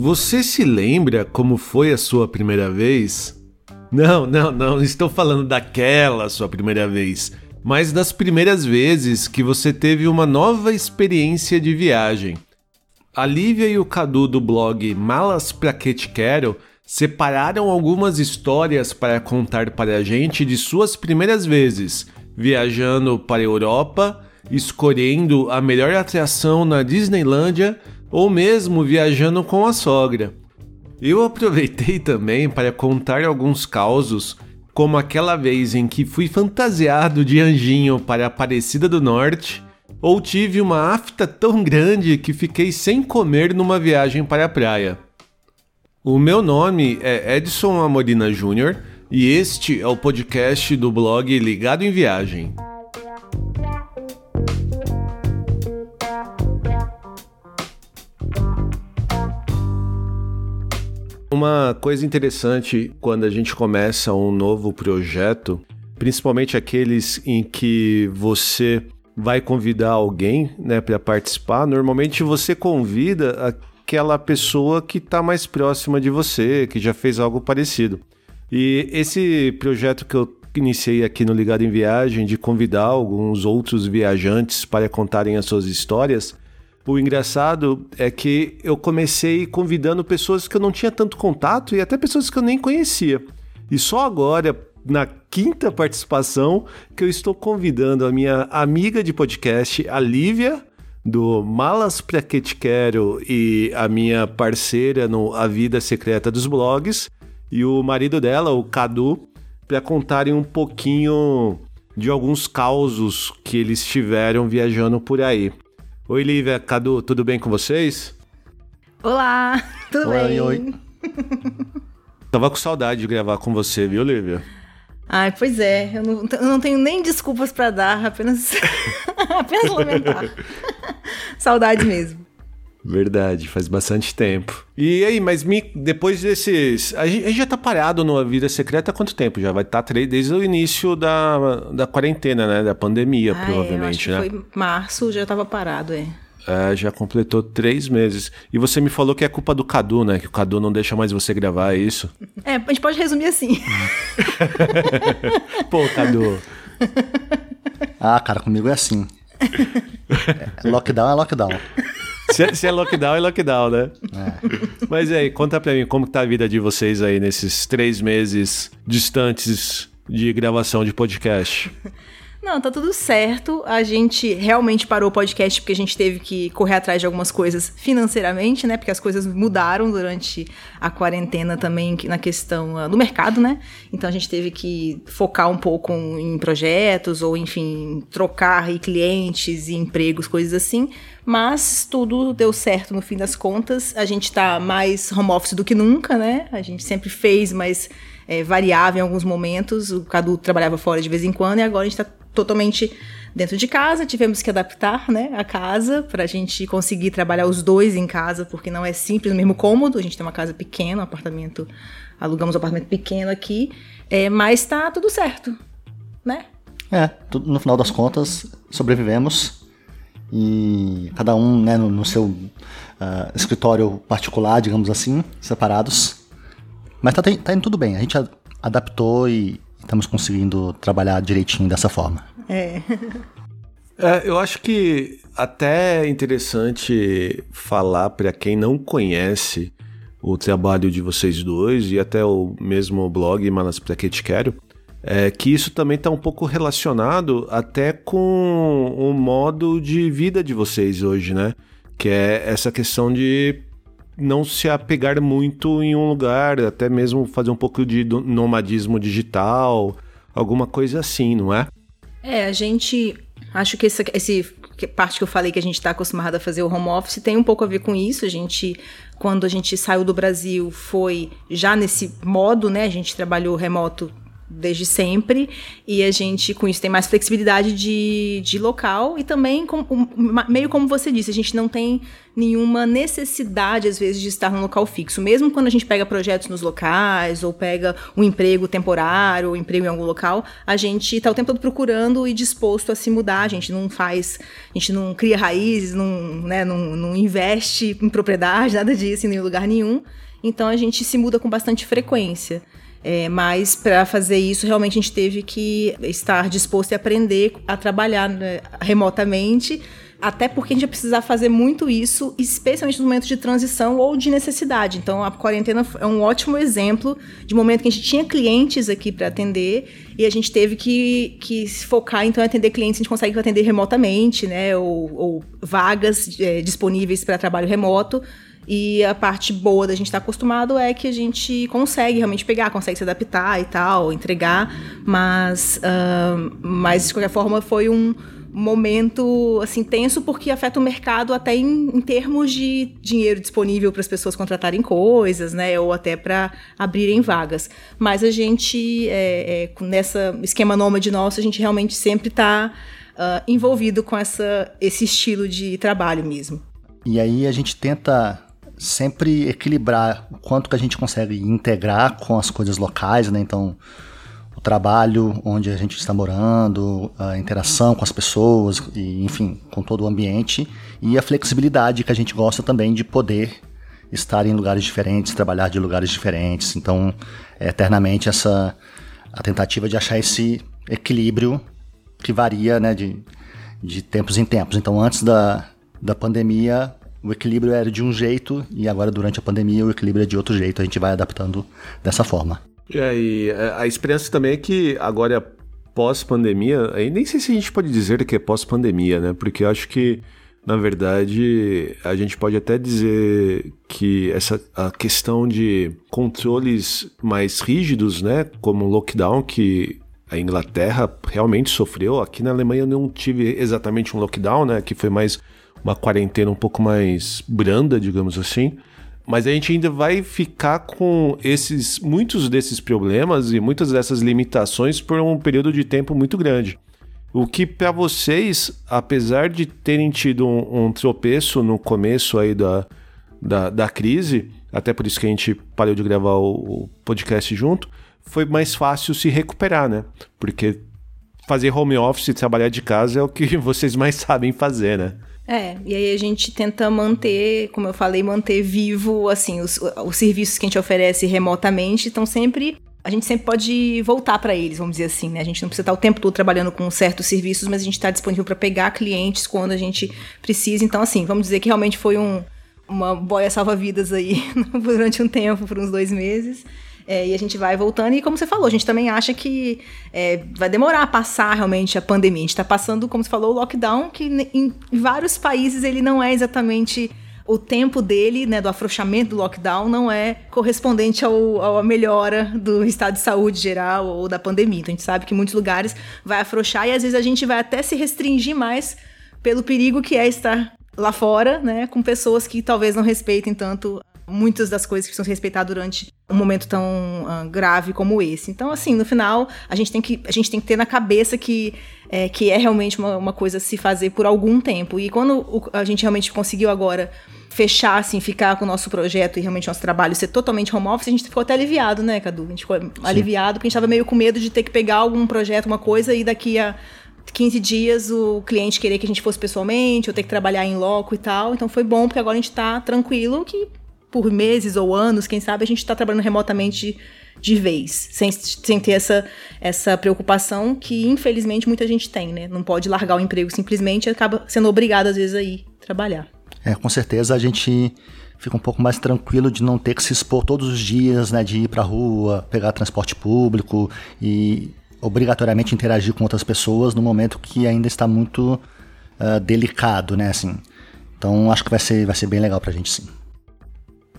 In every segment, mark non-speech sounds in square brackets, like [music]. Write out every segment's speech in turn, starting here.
Você se lembra como foi a sua primeira vez? Não, não, não estou falando daquela sua primeira vez, mas das primeiras vezes que você teve uma nova experiência de viagem. A Lívia e o Cadu do blog Malas Pra Que Te Quero separaram algumas histórias para contar para a gente de suas primeiras vezes, viajando para a Europa, escolhendo a melhor atração na Disneylândia ou mesmo viajando com a sogra. Eu aproveitei também para contar alguns causos, como aquela vez em que fui fantasiado de anjinho para a Aparecida do Norte, ou tive uma afta tão grande que fiquei sem comer numa viagem para a praia. O meu nome é Edson Amorina Júnior e este é o podcast do blog Ligado em Viagem. Uma coisa interessante quando a gente começa um novo projeto, principalmente aqueles em que você vai convidar alguém né, para participar, normalmente você convida aquela pessoa que está mais próxima de você, que já fez algo parecido. E esse projeto que eu iniciei aqui no Ligado em Viagem, de convidar alguns outros viajantes para contarem as suas histórias, o engraçado é que eu comecei convidando pessoas que eu não tinha tanto contato e até pessoas que eu nem conhecia. E só agora, na quinta participação, que eu estou convidando a minha amiga de podcast, a Lívia, do Malas Pra Que Te Quero, e a minha parceira no A Vida Secreta dos Blogs, e o marido dela, o Cadu, para contarem um pouquinho de alguns causos que eles tiveram viajando por aí. Oi, Lívia, Cadu, tudo bem com vocês? Olá, tudo oi, bem? Oi, [laughs] Tava com saudade de gravar com você, viu, Lívia? Ai, pois é, eu não, eu não tenho nem desculpas para dar, apenas, [laughs] apenas lamentar. [laughs] saudade mesmo. Verdade, faz bastante tempo. E aí, mas me, depois desses. A gente, a gente já tá parado no Vida Secreta há quanto tempo? Já vai estar tá desde o início da, da quarentena, né? Da pandemia, ah, provavelmente, é, eu acho que né? Foi março, já tava parado, é. É, já completou três meses. E você me falou que é culpa do Cadu, né? Que o Cadu não deixa mais você gravar, é isso? É, a gente pode resumir assim. [laughs] Pô, Cadu. ah, cara, comigo é assim. É, [laughs] lockdown é lockdown. Se, se, é lockdown, é lockdown, né? É. Mas aí, conta pra mim, como tá a vida de vocês aí nesses três meses distantes de gravação de podcast? Não, tá tudo certo. A gente realmente parou o podcast porque a gente teve que correr atrás de algumas coisas financeiramente, né? Porque as coisas mudaram durante a quarentena também na questão uh, do mercado, né? Então a gente teve que focar um pouco em projetos ou, enfim, trocar clientes e empregos, coisas assim. Mas tudo deu certo no fim das contas. A gente tá mais home office do que nunca, né? A gente sempre fez, mas é, variava em alguns momentos. O Cadu trabalhava fora de vez em quando e agora a gente está totalmente dentro de casa. Tivemos que adaptar né, a casa para a gente conseguir trabalhar os dois em casa, porque não é simples no mesmo cômodo. A gente tem uma casa pequena, um apartamento, alugamos um apartamento pequeno aqui, é, mas está tudo certo, né? É, no final das contas, sobrevivemos e cada um né, no, no seu uh, escritório particular, digamos assim, separados. Mas tá, tá indo tudo bem. A gente adaptou e estamos conseguindo trabalhar direitinho dessa forma. É. [laughs] é eu acho que até é interessante falar para quem não conhece o trabalho de vocês dois e até o mesmo blog Malas Pra Que Te Quero, é que isso também está um pouco relacionado até com o modo de vida de vocês hoje, né? Que é essa questão de não se apegar muito em um lugar, até mesmo fazer um pouco de nomadismo digital, alguma coisa assim, não é? É, a gente. Acho que essa esse, parte que eu falei que a gente está acostumado a fazer o home office tem um pouco a ver com isso. A gente, quando a gente saiu do Brasil, foi já nesse modo, né? A gente trabalhou remoto desde sempre. E a gente com isso tem mais flexibilidade de, de local e também com, meio como você disse a gente não tem nenhuma necessidade às vezes de estar num local fixo. Mesmo quando a gente pega projetos nos locais ou pega um emprego temporário ou um emprego em algum local a gente está o tempo todo procurando e disposto a se mudar. A gente não faz a gente não cria raízes não, né, não, não investe em propriedade [laughs] nada disso em nenhum lugar nenhum. Então a gente se muda com bastante frequência é, mas para fazer isso, realmente a gente teve que estar disposto a aprender a trabalhar né, remotamente, até porque a gente ia precisar fazer muito isso, especialmente nos momentos de transição ou de necessidade. Então, a quarentena é um ótimo exemplo de momento que a gente tinha clientes aqui para atender e a gente teve que, que se focar então, em atender clientes que a gente consegue atender remotamente, né? Ou, ou vagas é, disponíveis para trabalho remoto e a parte boa da gente estar tá acostumado é que a gente consegue realmente pegar, consegue se adaptar e tal, entregar, mas, uh, mas de qualquer forma foi um momento assim tenso porque afeta o mercado até em, em termos de dinheiro disponível para as pessoas contratarem coisas, né, ou até para abrirem vagas. Mas a gente é, é, nessa esquema nômade nosso a gente realmente sempre está uh, ah, envolvido com essa esse estilo de trabalho mesmo. E aí a gente tenta sempre equilibrar o quanto que a gente consegue integrar com as coisas locais, né? Então, o trabalho onde a gente está morando, a interação com as pessoas, e, enfim, com todo o ambiente, e a flexibilidade que a gente gosta também de poder estar em lugares diferentes, trabalhar de lugares diferentes. Então, é eternamente essa a tentativa de achar esse equilíbrio que varia, né, de, de tempos em tempos. Então, antes da, da pandemia, o equilíbrio era de um jeito e agora durante a pandemia o equilíbrio é de outro jeito, a gente vai adaptando dessa forma. É, e é, a experiência também é que agora pós-pandemia, aí nem sei se a gente pode dizer que é pós-pandemia, né? Porque eu acho que na verdade, a gente pode até dizer que essa a questão de controles mais rígidos, né, como o lockdown que a Inglaterra realmente sofreu. Aqui na Alemanha não tive exatamente um lockdown, né, que foi mais uma quarentena um pouco mais branda, digamos assim. Mas a gente ainda vai ficar com esses muitos desses problemas e muitas dessas limitações por um período de tempo muito grande. O que para vocês, apesar de terem tido um, um, tropeço no começo aí da, da, da, crise, até por isso que a gente parou de gravar o, o podcast junto, foi mais fácil se recuperar, né? Porque fazer home office, trabalhar de casa é o que [laughs] vocês mais sabem fazer, né? É, e aí a gente tenta manter, como eu falei, manter vivo, assim, os, os serviços que a gente oferece remotamente estão sempre a gente sempre pode voltar para eles, vamos dizer assim, né? A gente não precisa estar o tempo todo trabalhando com certos serviços, mas a gente está disponível para pegar clientes quando a gente precisa. Então, assim, vamos dizer que realmente foi um, uma boia salva-vidas aí [laughs] durante um tempo, por uns dois meses. É, e a gente vai voltando. E como você falou, a gente também acha que é, vai demorar a passar realmente a pandemia. A gente está passando, como você falou, o lockdown, que em vários países ele não é exatamente o tempo dele, né, do afrouxamento do lockdown, não é correspondente ao, à melhora do estado de saúde geral ou da pandemia. Então a gente sabe que em muitos lugares vai afrouxar e às vezes a gente vai até se restringir mais pelo perigo que é estar lá fora, né, com pessoas que talvez não respeitem tanto muitas das coisas que precisam ser respeitadas durante um momento tão uh, grave como esse. Então, assim, no final, a gente tem que, a gente tem que ter na cabeça que é, que é realmente uma, uma coisa a se fazer por algum tempo. E quando o, a gente realmente conseguiu agora fechar, assim, ficar com o nosso projeto e realmente nosso trabalho ser totalmente home office, a gente ficou até aliviado, né, Cadu? A gente ficou Sim. aliviado porque a gente estava meio com medo de ter que pegar algum projeto, uma coisa, e daqui a 15 dias o cliente querer que a gente fosse pessoalmente, ou ter que trabalhar em loco e tal. Então foi bom, porque agora a gente está tranquilo, que por meses ou anos, quem sabe, a gente está trabalhando remotamente de vez, sem, sem ter essa, essa preocupação que, infelizmente, muita gente tem, né? Não pode largar o emprego simplesmente e acaba sendo obrigado, às vezes, a ir trabalhar. É, com certeza a gente fica um pouco mais tranquilo de não ter que se expor todos os dias, né? De ir pra rua, pegar transporte público e obrigatoriamente interagir com outras pessoas no momento que ainda está muito uh, delicado, né? Assim. Então acho que vai ser, vai ser bem legal pra gente sim.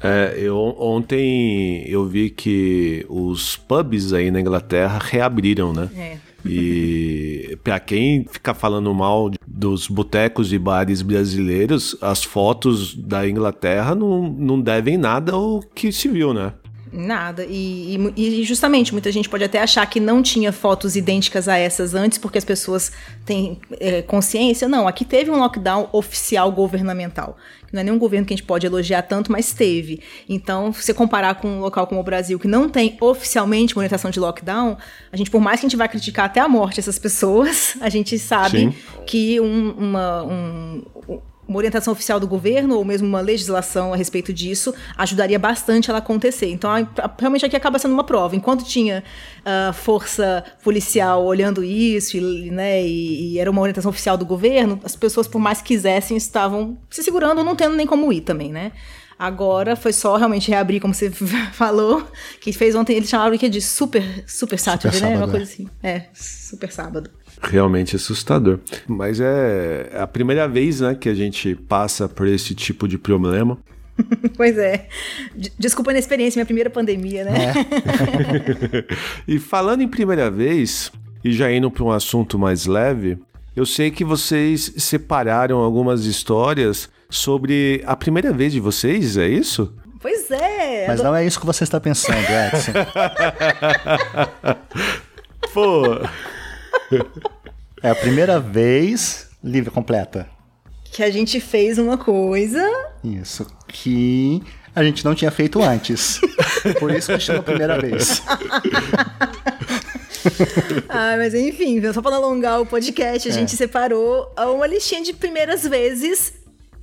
É, eu, ontem eu vi que os pubs aí na Inglaterra reabriram, né? É. E para quem fica falando mal dos botecos e bares brasileiros, as fotos da Inglaterra não, não devem nada ao que se viu, né? Nada. E, e, e, justamente, muita gente pode até achar que não tinha fotos idênticas a essas antes, porque as pessoas têm é, consciência. Não, aqui teve um lockdown oficial governamental. Não é nenhum governo que a gente pode elogiar tanto, mas teve. Então, se você comparar com um local como o Brasil, que não tem oficialmente orientação de lockdown, a gente, por mais que a gente vá criticar até a morte essas pessoas, [laughs] a gente sabe Sim. que um, uma, um, uma orientação oficial do governo ou mesmo uma legislação a respeito disso ajudaria bastante ela acontecer. Então, realmente aqui acaba sendo uma prova. Enquanto tinha uh, força policial olhando isso, e, né, e, e, era uma orientação oficial do governo, as pessoas, por mais que quisessem, estavam se segurando ou não tendo nem como ir também, né? Agora foi só realmente reabrir, como você [laughs] falou, que fez ontem, eles chamaram que de super, super super né? Sábado, uma coisa é. assim. É, super sábado realmente assustador. Mas é a primeira vez né, que a gente passa por esse tipo de problema. [laughs] pois é. Desculpa a experiência, minha primeira pandemia, né? É. [laughs] e falando em primeira vez, e já indo para um assunto mais leve, eu sei que vocês separaram algumas histórias sobre a primeira vez de vocês, é isso? Pois é. Mas não é isso que você está pensando, Edson. [laughs] Pô. É a primeira vez livre completa. Que a gente fez uma coisa. Isso. Que a gente não tinha feito antes. Por isso que chama a primeira vez. [laughs] ah, mas enfim, só para alongar o podcast, a é. gente separou uma listinha de primeiras vezes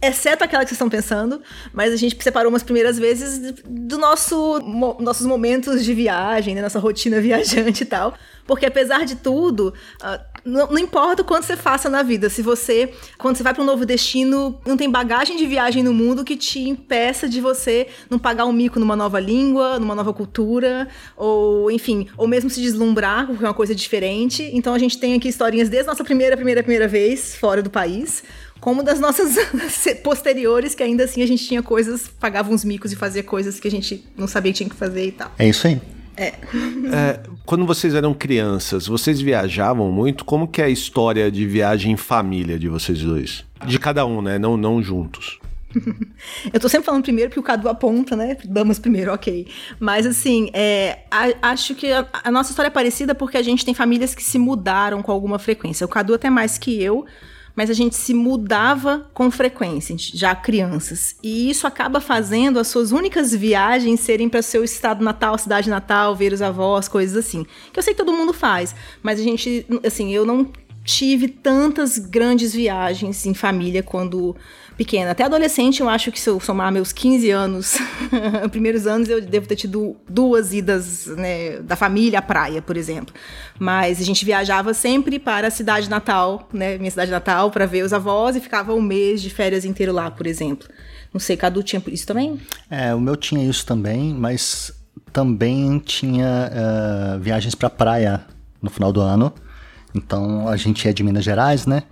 exceto aquela que vocês estão pensando, mas a gente separou umas primeiras vezes do nosso mo, nossos momentos de viagem, né, nossa rotina [laughs] viajante e tal. Porque apesar de tudo, uh, não, não, importa o quanto você faça na vida, se você, quando você vai para um novo destino, não tem bagagem de viagem no mundo que te impeça de você não pagar um mico numa nova língua, numa nova cultura, ou enfim, ou mesmo se deslumbrar, porque é uma coisa diferente. Então a gente tem aqui historinhas desde nossa primeira, primeira, primeira vez fora do país como das nossas [laughs] posteriores, que ainda assim a gente tinha coisas, pagava uns micos e fazia coisas que a gente não sabia que tinha que fazer e tal. É isso aí. É. é. quando vocês eram crianças, vocês viajavam muito? Como que é a história de viagem em família de vocês dois? De cada um, né? Não, não juntos. [laughs] Eu tô sempre falando primeiro porque o Cadu aponta, né? Damas primeiro, ok. Mas assim, é, a, acho que a, a, nossa história é parecida porque a gente tem famílias que se mudaram com alguma frequência. O Cadu até mais que eu, mas a gente se mudava com frequência, já crianças. E isso acaba fazendo as suas únicas viagens serem para seu estado natal, cidade natal, ver os avós, coisas assim. Que eu sei que todo mundo faz, mas a gente, assim, eu não tive tantas grandes viagens em família quando pequena. Até adolescente, eu acho que se eu somar meus 15 anos, [laughs] primeiros anos, eu devo ter tido duas idas né, da família à praia, por exemplo. Mas a gente viajava sempre para a cidade natal, né, minha cidade natal, para ver os avós e ficava um mês de férias inteiro lá, por exemplo. Não sei, Cadu tinha isso também? É, o meu tinha isso também, mas também tinha uh, viagens para praia no final do ano. Então a gente é de Minas Gerais, né?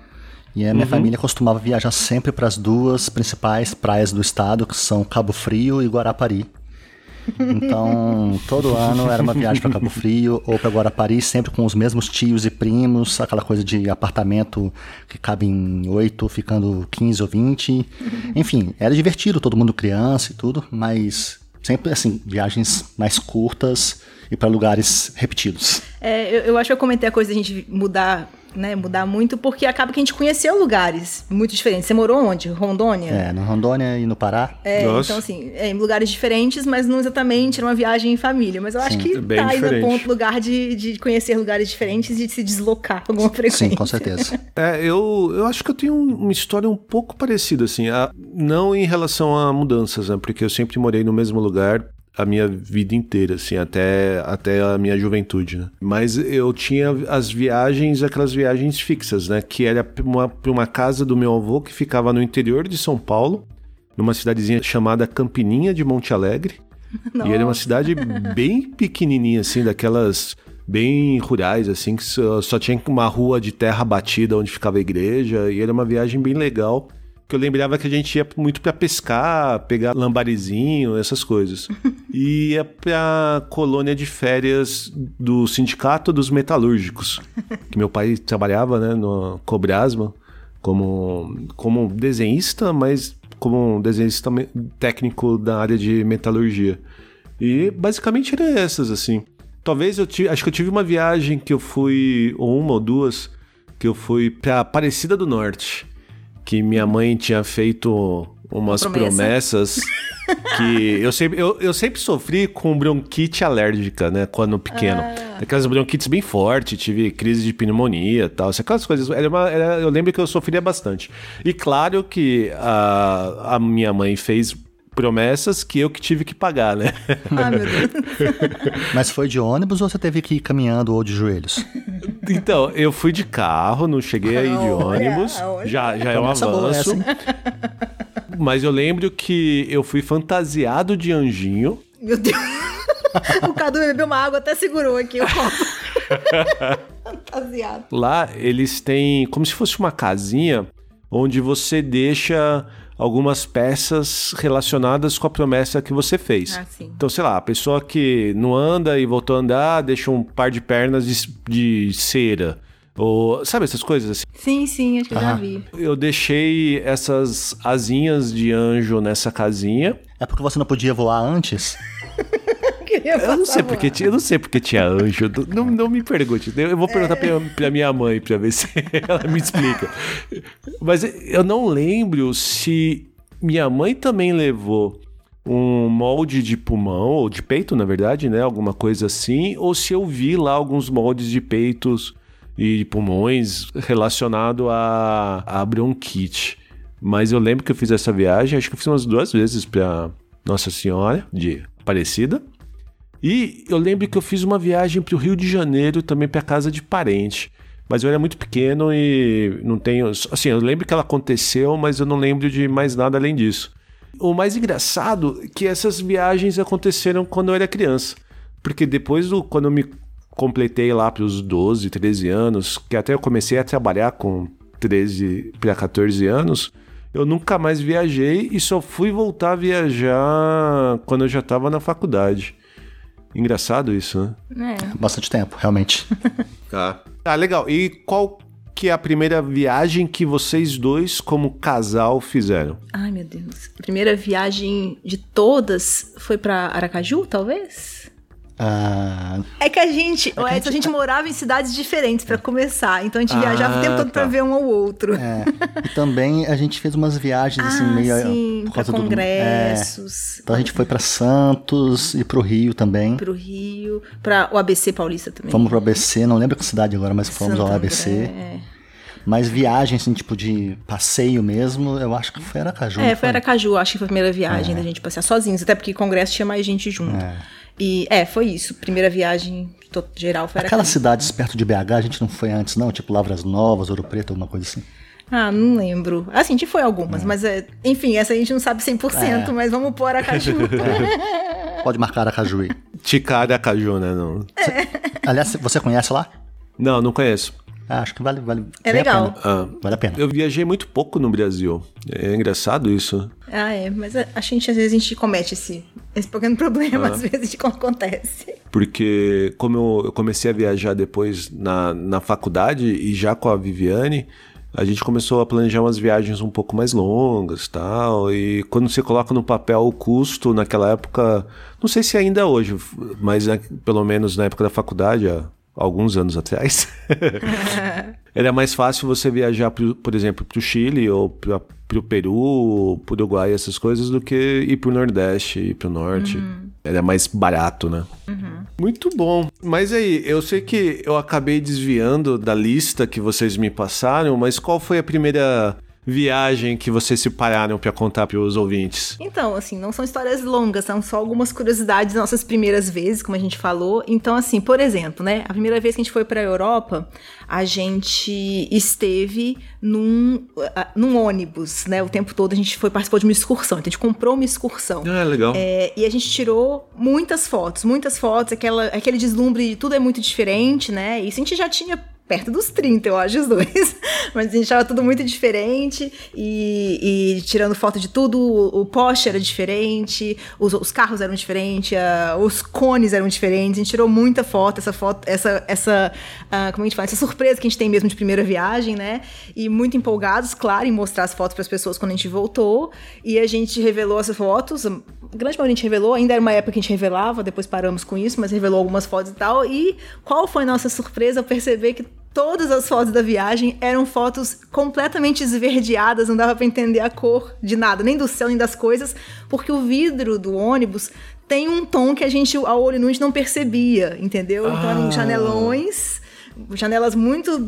E a minha uhum. família costumava viajar sempre para as duas principais praias do estado, que são Cabo Frio e Guarapari. Então, [laughs] todo ano era uma viagem para Cabo Frio ou para Guarapari, sempre com os mesmos tios e primos, aquela coisa de apartamento que cabe em oito, ficando 15 ou 20. Enfim, era divertido, todo mundo criança e tudo, mas sempre assim, viagens mais curtas e para lugares repetidos. É, eu, eu acho que eu comentei a coisa da gente mudar né, mudar muito, porque acaba que a gente conheceu lugares muito diferentes. Você morou onde? Rondônia? É, no Rondônia e no Pará. É, Nossa. então assim, é, em lugares diferentes, mas não exatamente era uma viagem em família. Mas eu Sim, acho que é tá aí no ponto, lugar de, de conhecer lugares diferentes e de se deslocar com alguma frequência. Sim, com certeza. [laughs] é, eu, eu acho que eu tenho uma história um pouco parecida, assim, a, não em relação a mudanças, né, porque eu sempre morei no mesmo lugar, a minha vida inteira, assim, até, até a minha juventude, né? Mas eu tinha as viagens, aquelas viagens fixas, né? Que era para uma, uma casa do meu avô que ficava no interior de São Paulo, numa cidadezinha chamada Campininha de Monte Alegre. Nossa. [laughs] E era uma cidade bem pequenininha, assim, daquelas bem rurais, assim, que só, só tinha uma rua de terra batida onde ficava a igreja. E era uma viagem bem legal que eu lembrava que a gente ia muito para pescar, pegar lambarizinho, essas coisas. [laughs] e ia pra colônia de férias do Sindicato dos Metalúrgicos, [laughs] que meu pai trabalhava, né, no Cobrasma, como, como desenhista, mas como desenhista técnico da área de metalurgia. E basicamente eram essas, assim. Talvez eu tive. Acho que eu tive uma viagem que eu fui, ou uma ou duas, que eu fui pra Aparecida do Norte. Que minha mãe tinha feito umas Promessa. promessas [laughs] que eu sempre, eu, eu sempre sofri com bronquite alérgica, né? Quando pequeno. Aquelas bronquites bem fortes, tive crise de pneumonia e tal. Aquelas coisas. Era uma- era- eu lembro que eu sofria bastante. E claro que a, a minha mãe fez promessas que eu que tive que pagar, né? [laughs] Ah, meu Deus. [laughs] Mas foi de ônibus ou você teve que ir caminhando ou de joelhos? Então, eu fui de carro, não cheguei aí de ônibus. olha. Já, já é um avanço. Mas eu lembro que eu fui fantasiado de anjinho. Meu Deus. O Cadu bebeu uma água, até segurou aqui o copo. [laughs] Fantasiado. Lá eles têm como se fosse uma casinha onde você deixa algumas peças relacionadas com a promessa que você fez. Ah, sim. Então, sei lá, a pessoa que não anda e voltou a andar, deixa um par de pernas de, de cera. Ou, sabe essas coisas assim? Sim, sim, acho que eu já Ah. vi. Eu deixei essas asinhas de anjo nessa casinha. É porque você não podia voar antes? [laughs] Eu não sei porque tinha, eu não sei porque tinha anjo. Não, não me pergunte. Eu vou perguntar pra, pra minha mãe pra ver se [laughs] ela me explica. Mas eu não lembro se minha mãe também levou um molde de pulmão, ou de peito, na verdade, né? Alguma coisa assim, ou se eu vi lá alguns moldes de peitos e de pulmões relacionado a, a bronquite. Mas eu lembro que eu fiz essa viagem, acho que eu fiz umas duas vezes pra Nossa Senhora de Aparecida. E eu lembro que eu fiz uma viagem para o Rio de Janeiro também para casa de parente. Mas eu era muito pequeno e não tenho. Assim, eu lembro que ela aconteceu, mas eu não lembro de mais nada além disso. O mais engraçado é que essas viagens aconteceram quando eu era criança. Porque depois do. Quando eu me completei lá para os 12, 13 anos, que até eu comecei a trabalhar com 13 para 14 anos, eu nunca mais viajei e só fui voltar a viajar quando eu já estava na faculdade. Engraçado isso, né? É. Bastante tempo, realmente. [laughs] Tá. Ah, legal. E qual que é a primeira viagem que vocês dois, como casal, fizeram? Ai, meu Deus. A primeira viagem de todas foi pra Aracaju, talvez? Ah, É que a gente, o Edson, a gente morava em cidades diferentes pra começar. Então a gente viajava o tempo Ah, todo tá. ver um ao outro. é. E também a gente fez umas viagens assim, ah, meio. sim, por pra causa do. É, congressos. então a gente foi pra Santos e pro Rio também. Pro Rio, pra o ABC Paulista também. Fomos pro ABC, não lembro que cidade agora, mas fomos ao Santo ABC. André. Mas viagem, assim, tipo de passeio mesmo, eu acho que foi Aracaju. É, foi Aracaju, acho que foi a primeira viagem da gente passear sozinhos, até porque congresso tinha mais gente junto. E é, foi isso. Primeira viagem geral foi Aquelas Aracaju. cidades perto de BH, a gente não foi antes, não? Tipo Lavras Novas, Ouro Preto, alguma coisa assim. Ah, não lembro. Assim, a gente foi algumas, mas é, enfim, essa a gente não sabe 100%, É. mas vamos pôr Aracaju. [laughs] Pode marcar Aracaju aí. Ticada Caju, né? Não. Aliás, você conhece lá? não, não conheço. Ah, acho que vale, vale É legal. pena. Ah, Vale a pena. eu viajei muito pouco no Brasil. É engraçado isso. ah, é, mas a, a gente, às vezes, a gente comete esse, esse pequeno [laughs] problema, às vezes, de como acontece. Porque como eu, eu comecei a viajar depois na, na faculdade e já com a Viviane, a gente começou a planejar umas viagens um pouco mais longas tal. E quando você coloca no papel o custo naquela época, não sei se ainda hoje, mas né, pelo menos na época da faculdade, há alguns anos atrás, [laughs] era mais fácil você viajar, pro, por exemplo, para o Chile ou para o Peru, para o Uruguai, essas coisas, do que ir para o Nordeste, ir para o Norte. Era mais barato, né? Muito bom. Mas aí, eu sei que eu acabei desviando da lista que vocês me passaram, mas qual foi a primeira viagem que vocês se pararam para contar para os ouvintes? Então, assim, não são histórias longas, são só algumas curiosidades das nossas primeiras vezes, como a gente falou. Então, assim, por exemplo, né, a primeira vez que a gente foi pra Europa, a gente esteve num, num ônibus, né, o tempo todo a gente foi participou de uma excursão, então a gente comprou uma excursão. Ah, legal. É, e a gente tirou muitas fotos, muitas fotos, aquela, aquele deslumbre, tudo é muito diferente, né? Isso a gente já tinha perto dos 30, eu acho, os dois. [laughs] Mas a gente achava tudo muito diferente e, e tirando foto de tudo, o, o poste era diferente, os, os carros eram diferentes, uh, os cones eram diferentes. A gente tirou muita foto, essa foto, essa, essa uh, como a gente fala, essa surpresa que a gente tem mesmo de primeira viagem, né? E muito empolgados, claro, em mostrar as fotos para as pessoas quando a gente voltou. E a gente revelou essas fotos, a grande maioria a gente revelou, ainda era uma época que a gente revelava, depois paramos com isso, mas revelou algumas fotos e tal. E qual foi a nossa surpresa ao perceber que todas as fotos da viagem eram fotos completamente esverdeadas, não dava para entender a cor de nada, nem do céu nem das coisas, porque o vidro do ônibus tem um tom que a gente, ao olho nu, a gente não percebia, entendeu? Então eram ah. janelões janelas muito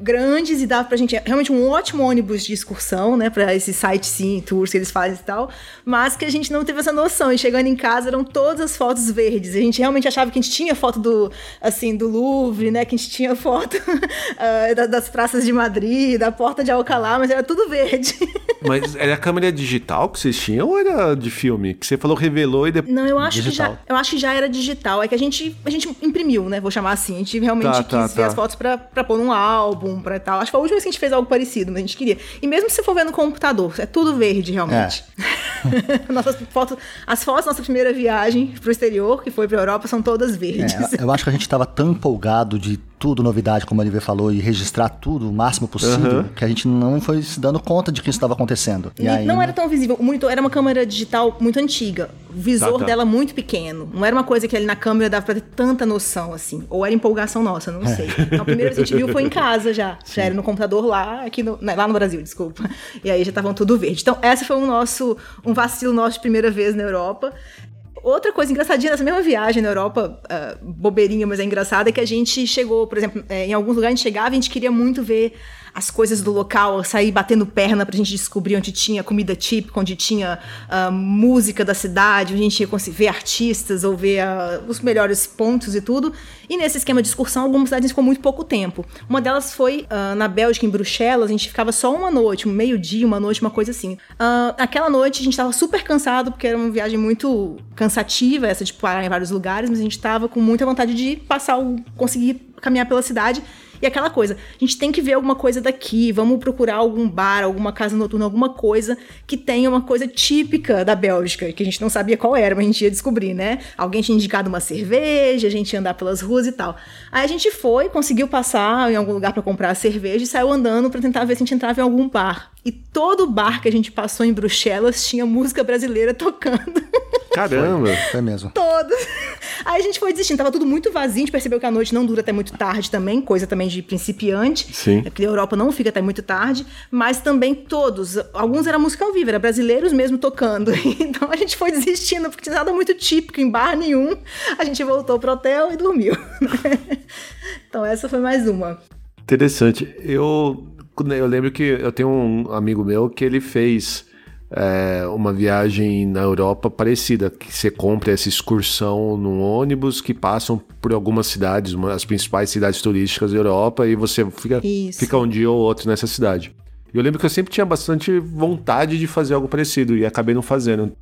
grandes e dava pra gente realmente um ótimo ônibus de excursão, né, para esse sightseeing tours que eles fazem e tal, mas que a gente não teve essa noção. E chegando em casa eram todas as fotos verdes. A gente realmente achava que a gente tinha foto do assim do Louvre, né, que a gente tinha foto [laughs] uh, das praças de Madrid, da porta de Alcalá, mas era tudo verde. [laughs] mas era a câmera digital que vocês tinham ou era de filme? Que você falou revelou e depois Não, eu acho digital. que já eu acho que já era digital. É que a gente a gente imprimiu, né, vou chamar assim. A gente realmente tá, tá quis tá, ver tá. as fotos pra, pra pôr num álbum, pra tal. Acho que foi a última vez que a gente fez algo parecido, mas a gente queria. E mesmo se você for ver no computador, é tudo verde, realmente. É. [laughs] Nossas fotos, as fotos da nossa primeira viagem pro exterior, que foi pra Europa, são todas verdes. É, eu acho que a gente tava tão empolgado de tudo novidade, como a Olivia falou, e registrar tudo o máximo possível, uhum. que a gente não foi se dando conta de que isso estava acontecendo. E, e aí... Não era tão visível. O monitor era uma câmera digital muito antiga. O visor tá, tá. dela muito pequeno. Não era uma coisa que ali na câmera dava pra ter tanta noção, assim. Ou era empolgação nossa, não sei. Então, a primeira vez que a gente viu foi em casa já. Sim. [laughs] Já era no computador lá, aqui no, né, lá no Brasil, desculpa. E aí já estavam tudo verde. Então, essa foi um nosso, um vacilo nosso de primeira vez na Europa outra coisa engraçadinha nessa mesma viagem na Europa, uh, bobeirinha, mas é engraçada, é que a gente chegou, por exemplo, é, em alguns lugares a gente chegava e a gente queria muito ver as coisas do local, sair batendo perna pra gente descobrir onde tinha comida típica, onde tinha uh, música da cidade, onde a gente ia conseguir ver artistas ou ver uh, os melhores pontos e tudo. E nesse esquema de excursão, algumas cidades ficou muito pouco tempo. Uma delas foi uh, na Bélgica, em Bruxelas, a gente ficava só uma noite, um meio-dia, uma noite, uma coisa assim. aquela noite a gente tava super cansado, porque era uma viagem muito cansativa, essa de parar em vários lugares, mas a gente tava com muita vontade de passar o. conseguir caminhar pela cidade. E aquela coisa, a gente tem que ver alguma coisa daqui, vamos procurar algum bar, alguma casa noturna, alguma coisa que tenha uma coisa típica da Bélgica, que a gente não sabia qual era, mas a gente ia descobrir, né? Alguém tinha indicado uma cerveja, a gente ia andar pelas ruas e tal. Aí a gente foi, conseguiu passar em algum lugar para comprar a cerveja e saiu andando para tentar ver se a gente entrava em algum bar. E todo bar que a gente passou em Bruxelas tinha música brasileira tocando. [laughs] Caramba! Foi, foi mesmo. Todos. Aí a gente foi desistindo, tava tudo muito vazio, a gente percebeu que a noite não dura até muito tarde também, coisa também de principiante. Sim. Aqui na Europa não fica até muito tarde, mas também todos, alguns era música ao vivo, era brasileiros mesmo tocando. [laughs] Então a gente foi desistindo, porque tinha nada muito típico em bar nenhum. A gente voltou pro hotel e dormiu. [laughs] então essa foi mais uma. Interessante. Eu, eu lembro que eu tenho um amigo meu que ele fez é, uma viagem na Europa parecida, que você compra essa excursão num ônibus que passam por algumas cidades, uma, as principais cidades turísticas da Europa, e você fica, fica um dia ou outro nessa cidade. E eu lembro que eu sempre tinha bastante vontade de fazer algo parecido e acabei não fazendo.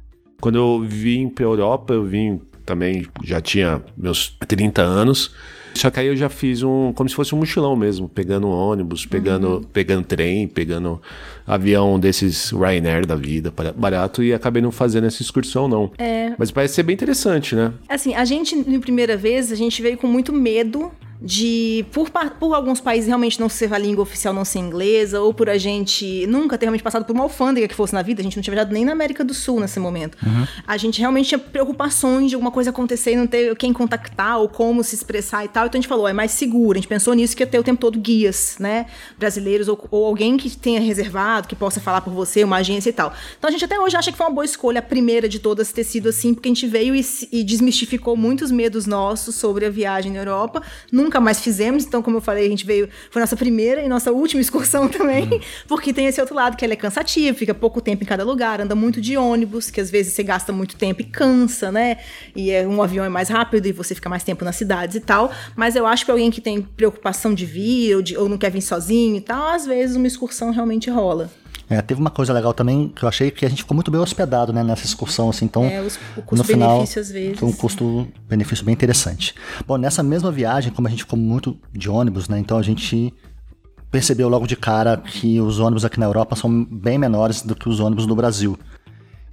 Quando eu vim para Europa, eu vim também, já tinha meus 30 anos, só que aí eu já fiz um, como se fosse um mochilão mesmo, pegando ônibus, pegando, uhum. pegando trem, pegando avião desses Ryanair da vida, barato, e acabei não fazendo essa excursão, não. É. Mas parece ser bem interessante, né? Assim, a gente, na primeira vez, a gente veio com muito medo de, por, por alguns países realmente não ser a língua oficial não ser inglesa, ou por a gente nunca ter realmente passado por uma alfândega que fosse na vida, a gente não tinha viajado nem na América do Sul nesse momento. Uhum. A gente realmente tinha preocupações de alguma coisa acontecer e não ter quem contactar ou como se expressar e tal. Então a gente falou, é mais seguro. A gente pensou nisso que ia ter o tempo todo guias, né? Brasileiros ou, ou alguém que tenha reservado, que possa falar por você, uma agência e tal. Então a gente até hoje acha que foi uma boa escolha, a primeira de todas ter sido assim, porque a gente veio e, e desmistificou muitos medos nossos sobre a viagem na Europa. Nunca nunca mais fizemos, então, como eu falei, a gente veio, foi nossa primeira e nossa última excursão [laughs] também, uhum. porque tem esse outro lado que ela é cansativa, fica pouco tempo em cada lugar, anda muito de ônibus, que às vezes você gasta muito tempo e cansa, né? E é, um avião é mais rápido e você fica mais tempo nas cidades e tal. Mas eu acho que alguém que tem preocupação de vir ou, de, ou não quer vir sozinho e tal, às vezes uma excursão realmente rola. É, teve uma coisa legal também que eu achei que a gente ficou muito bem hospedado né, nessa excursão, assim, então É, os- o no custo-benefício, final às vezes. foi um custo-benefício bem interessante. Bom, nessa mesma viagem, como a gente ficou muito de ônibus, né, então a gente percebeu logo de cara que os ônibus aqui na Europa são bem menores do que os ônibus no Brasil.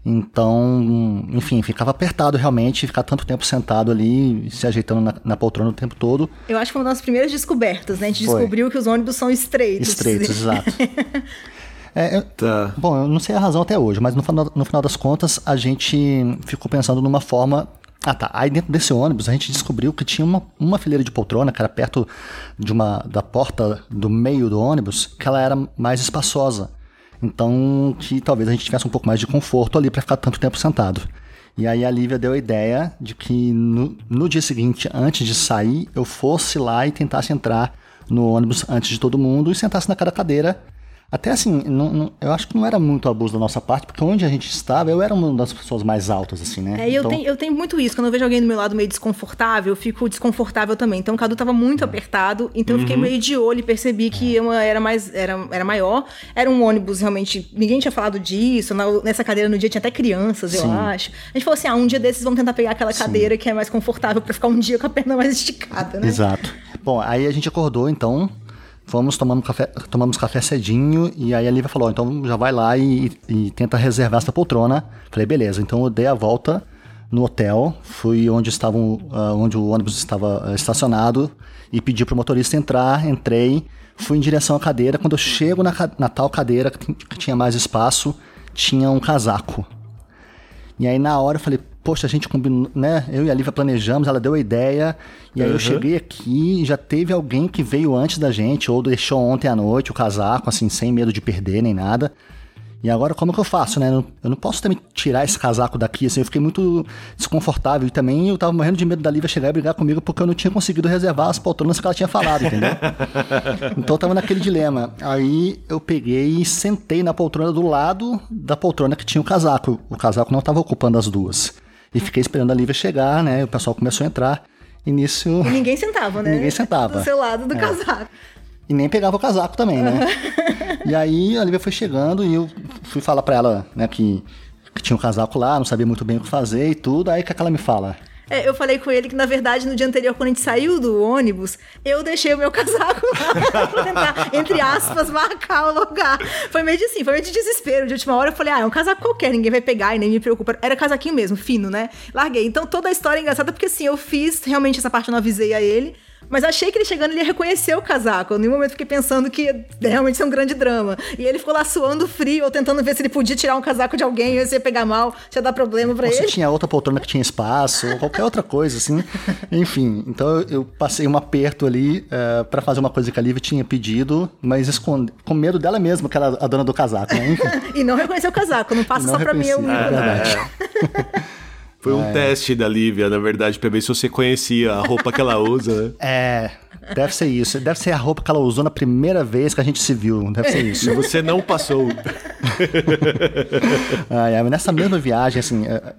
Então, enfim, ficava apertado realmente ficar tanto tempo sentado ali, se ajeitando na, na poltrona o tempo todo. Eu acho que foi uma das primeiras descobertas, né? A gente Foi. descobriu que os ônibus são estreitos. Estreitos, [laughs] exato. É, eu- Tá. Bom, eu não sei a razão até hoje, mas no final, no final das contas a gente ficou pensando numa forma. Ah tá, aí dentro desse ônibus a gente descobriu que tinha uma, uma fileira de poltrona que era perto de uma da porta do meio do ônibus, que ela era mais espaçosa. Então que talvez a gente tivesse um pouco mais de conforto ali para ficar tanto tempo sentado. E aí a Lívia deu a ideia de que no, no dia seguinte, antes de sair, eu fosse lá e tentasse entrar no ônibus antes de todo mundo e sentasse naquela cadeira. Até assim, não- não- eu acho que não era muito abuso da nossa parte, porque onde a gente estava, eu era uma das pessoas mais altas, assim, né? É, e eu, Então, tenho, eu tenho muito isso. Quando eu vejo alguém do meu lado meio desconfortável, eu fico desconfortável também. Então o Cadu tava muito apertado, então eu fiquei Uhum. meio de olho e percebi que eu era mais era, era maior. Era um ônibus realmente. Ninguém tinha falado disso. na- nessa cadeira no dia tinha até crianças, eu Sim. acho. A gente falou assim: ah, um dia desses vamos tentar pegar aquela cadeira que é mais confortável pra ficar um dia com a perna mais esticada, né? Exato. Bom, aí a gente acordou, então, fomos tomando café, tomamos café cedinho, e aí a Lívia falou, então já vai lá e, e tenta reservar essa poltrona. Falei, beleza, então eu dei a volta no hotel, fui onde estavam, ah, onde o ônibus estava ah, estacionado, e pedi pro motorista entrar, entrei, fui em direção à cadeira, quando eu chego na, na tal cadeira que, que tinha mais espaço, tinha um casaco. E aí na hora eu falei, poxa, a gente combinou, né? Eu e a Lívia planejamos, ela deu a ideia. E aí eu cheguei aqui e já teve alguém que veio antes da gente, ou deixou ontem à noite o casaco, assim, sem medo de perder nem nada. E agora como que eu faço, né? Eu não- Eu não posso também tirar esse casaco daqui, assim, eu fiquei muito desconfortável. E também eu tava morrendo de medo da Lívia chegar e brigar comigo porque eu não tinha conseguido reservar as poltronas que ela tinha falado, entendeu? [laughs] Então eu tava naquele dilema. Aí eu peguei e sentei na poltrona do lado da poltrona que tinha o casaco. O casaco não tava ocupando as duas. E fiquei esperando a Lívia chegar, né? O pessoal começou a entrar. E nisso. E ninguém sentava, né? Ninguém sentava. Do seu lado do É. casaco. E nem pegava o casaco também, né? [laughs] e aí a Lívia foi chegando e eu fui falar pra ela, né, que, que tinha um casaco lá, não sabia muito bem o que fazer e tudo. Aí o que, é que ela me fala? É, eu falei com ele que, na verdade, no dia anterior, quando a gente saiu do ônibus, eu deixei o meu [laughs] casaco lá pra tentar, entre aspas, marcar o lugar. Foi meio de assim, foi meio de desespero. De última hora eu falei, ah, é um casaco qualquer, ninguém vai pegar e nem me preocupa. Era casaquinho mesmo, fino, né? Larguei. Então toda a história é engraçada porque assim, eu fiz, realmente essa parte eu não avisei a ele. Mas achei que ele chegando, ele ia reconhecer o casaco. Eu, em nenhum momento fiquei pensando que realmente ser um grande drama. E ele ficou lá suando frio, ou tentando ver se ele podia tirar um casaco de alguém, ou se ia pegar mal, se ia dar problema pra Ou se ele. tinha outra poltrona que tinha espaço, ou qualquer outra coisa, assim. [laughs] Enfim, então eu, passei um aperto ali eh, pra fazer uma coisa que a Lívia tinha pedido, mas esconde, com medo dela mesma, que era a dona do casaco, né? Enfim, [laughs] E não reconheceu o casaco, não passa não só pra mim. Eu... reconheci, é verdade. [laughs] Foi um teste da Lívia, na verdade, pra ver se você conhecia a roupa que ela usa, né? [laughs] É, deve ser isso. Deve ser a roupa que ela usou na primeira vez que a gente se viu. Deve ser isso. E [laughs] você não passou. [laughs] Ah, é, nessa mesma viagem, assim, é,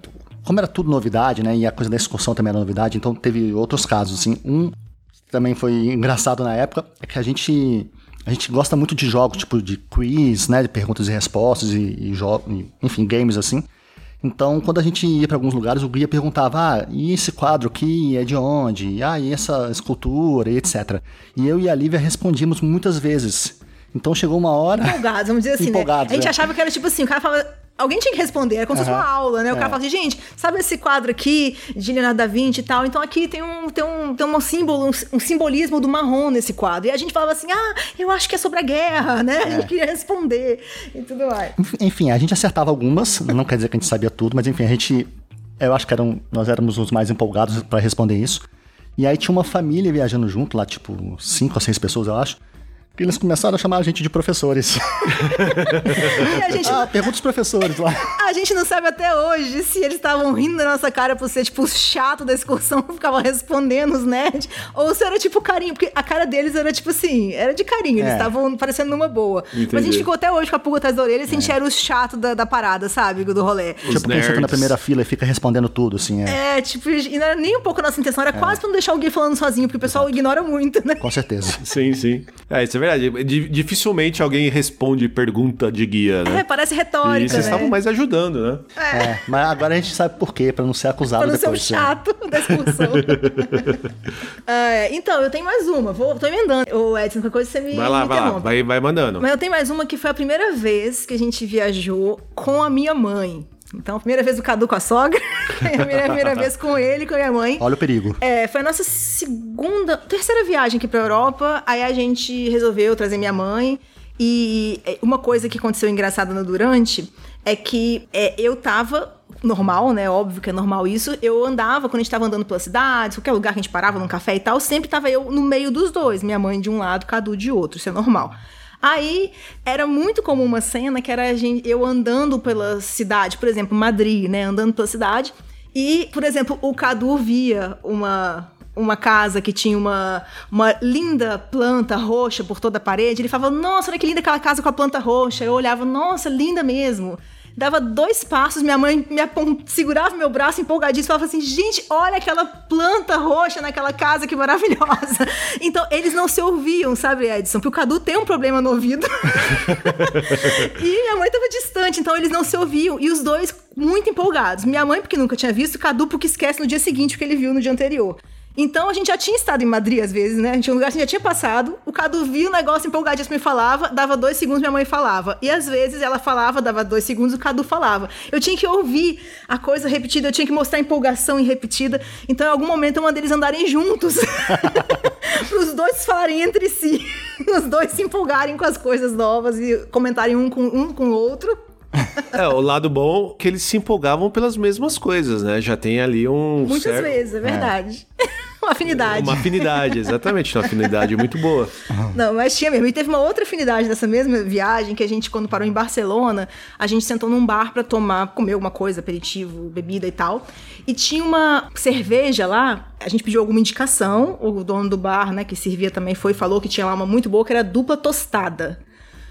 como era tudo novidade, né? E a coisa da excursão também era novidade, então teve outros casos, assim. Um que também foi engraçado na época é que a gente. A gente gosta muito de jogos, tipo de quiz, né? De perguntas e respostas e, e jogos, enfim, games assim. Então, quando a gente ia para alguns lugares, o guia perguntava: ah, e esse quadro aqui é de onde? Ah, e essa escultura, e etc. E eu e a Lívia respondíamos muitas vezes. Então chegou uma hora. Empolgados, vamos dizer assim, Empolgados, né? A gente é. achava que era tipo assim, o cara falava. Alguém tinha que responder, era como se fosse uma aula, né? O cara É. falava assim, gente, sabe esse quadro aqui de Leonardo da Vinci e tal? Então aqui tem um, tem um, tem um símbolo, um, um simbolismo do marrom nesse quadro. E a gente falava assim, ah, eu acho que é sobre a guerra, né? A É. gente queria responder e tudo mais. Enfim, a gente acertava algumas, não quer dizer que a gente sabia tudo, mas enfim, a gente. Eu acho que eram, nós éramos os mais empolgados para responder isso. E aí tinha uma família viajando junto, lá, tipo, cinco ou seis pessoas, eu acho. Que eles começaram a chamar a gente de professores. [laughs] E a gente, ah, pergunta os professores lá. a gente não sabe até hoje se eles estavam rindo da nossa cara por ser, tipo, o chato da excursão, [laughs] ficava respondendo os nerds, ou se era, tipo, carinho, porque a cara deles era, tipo assim, era de carinho, eles É. estavam parecendo numa boa. Mas a gente Entendi. ficou até hoje com a pulga atrás da orelha, se a gente era o chato da, da parada, sabe, do rolê. Os tipo, quem senta na nerds. primeira fila e fica respondendo tudo, assim, é. É, tipo, e não era nem um pouco a nossa intenção, era quase pra não deixar alguém falando sozinho, porque o pessoal ignora muito, né? Com certeza. Sim, sim. É, isso é verdade. Verdade. Dificilmente alguém responde pergunta de guia, né? É, parece retórica, E vocês né? estavam mais ajudando, né? É, mas agora a gente sabe por quê, pra não ser acusado Pra não ser um depois. né? chato da expulsão. [laughs] É, então, eu tenho mais uma. Vou, tô emendando. Ô, Edson, qualquer coisa você me, Vai lá, me vai lá. Vai, vai mandando. Mas eu tenho mais uma que foi a primeira vez que a gente viajou com a minha mãe. Então, a primeira vez do Cadu com a sogra, [laughs] a minha primeira vez com ele, com a minha mãe. Olha o perigo. É, foi a nossa segunda, terceira viagem aqui pra Europa. Aí a gente resolveu trazer minha mãe. E é, uma coisa que aconteceu engraçada no Durante é que é, eu tava normal, né? Óbvio que é normal isso. Eu andava, quando a gente tava andando pela cidade, qualquer lugar que a gente parava, num café e tal, sempre tava eu no meio dos dois. Minha mãe de um lado, Cadu de outro. Isso é normal. Aí era muito comum uma cena que era gente, eu andando pela cidade, por exemplo, Madrid, né? Andando pela cidade. E, por exemplo, o Cadu via uma, uma casa que tinha uma, uma linda planta roxa por toda a parede. Ele falava, nossa, olha que linda aquela casa com a planta roxa. Eu olhava, nossa, linda mesmo. Dava dois passos, minha mãe me segurava meu braço empolgadíssimo e falava assim: gente, olha aquela planta roxa naquela casa, que maravilhosa. [laughs] Então, eles não se ouviam, sabe, Edson? Porque o Cadu tem um problema no ouvido. [laughs] e minha mãe estava distante, então eles não se ouviam. E os dois muito empolgados. Minha mãe, porque nunca tinha visto, Cadu, porque esquece no dia seguinte o que ele viu no dia anterior. Então a gente já tinha estado em Madrid às vezes, né? A gente tinha um lugar que a gente já tinha passado. O Cadu via o negócio empolgadíssimo e falava, dava dois segundos, minha mãe falava. E às vezes ela falava, dava dois segundos, o Cadu falava. Eu tinha que ouvir a coisa repetida, eu tinha que mostrar empolgação em repetida. Então em algum momento eu mandei eles andarem juntos. Para [laughs] [laughs] os dois falarem entre si. [laughs] Os dois se empolgarem com as coisas novas e comentarem um com, um com o outro. É, o lado bom é que eles se empolgavam pelas mesmas coisas, né? Já tem ali um. Muitas certo- vezes, é verdade. Uma afinidade. Uma afinidade, exatamente. Uma afinidade muito boa. Não, mas tinha mesmo. E teve uma outra afinidade dessa mesma viagem que a gente, quando parou em Barcelona, a gente sentou num bar pra tomar, comer alguma coisa, aperitivo, bebida e tal. E tinha uma cerveja lá, a gente pediu alguma indicação, o dono do bar, né, que servia também foi, falou que tinha lá uma muito boa, que era dupla tostada.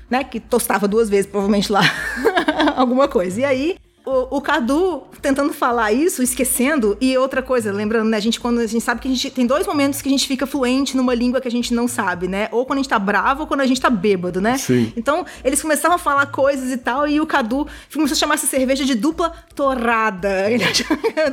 Né, que tostava duas vezes, provavelmente lá, [laughs] alguma coisa. E aí, o, o Cadu tentando falar isso, esquecendo, e outra coisa, lembrando, né, a gente quando a gente sabe que a gente tem dois momentos que a gente fica fluente numa língua que a gente não sabe, né? Ou quando a gente tá bravo ou quando a gente tá bêbado, né? Sim. Então, eles começavam a falar coisas e tal, e o Cadu começou a chamar essa cerveja de dupla torrada. [laughs] Ele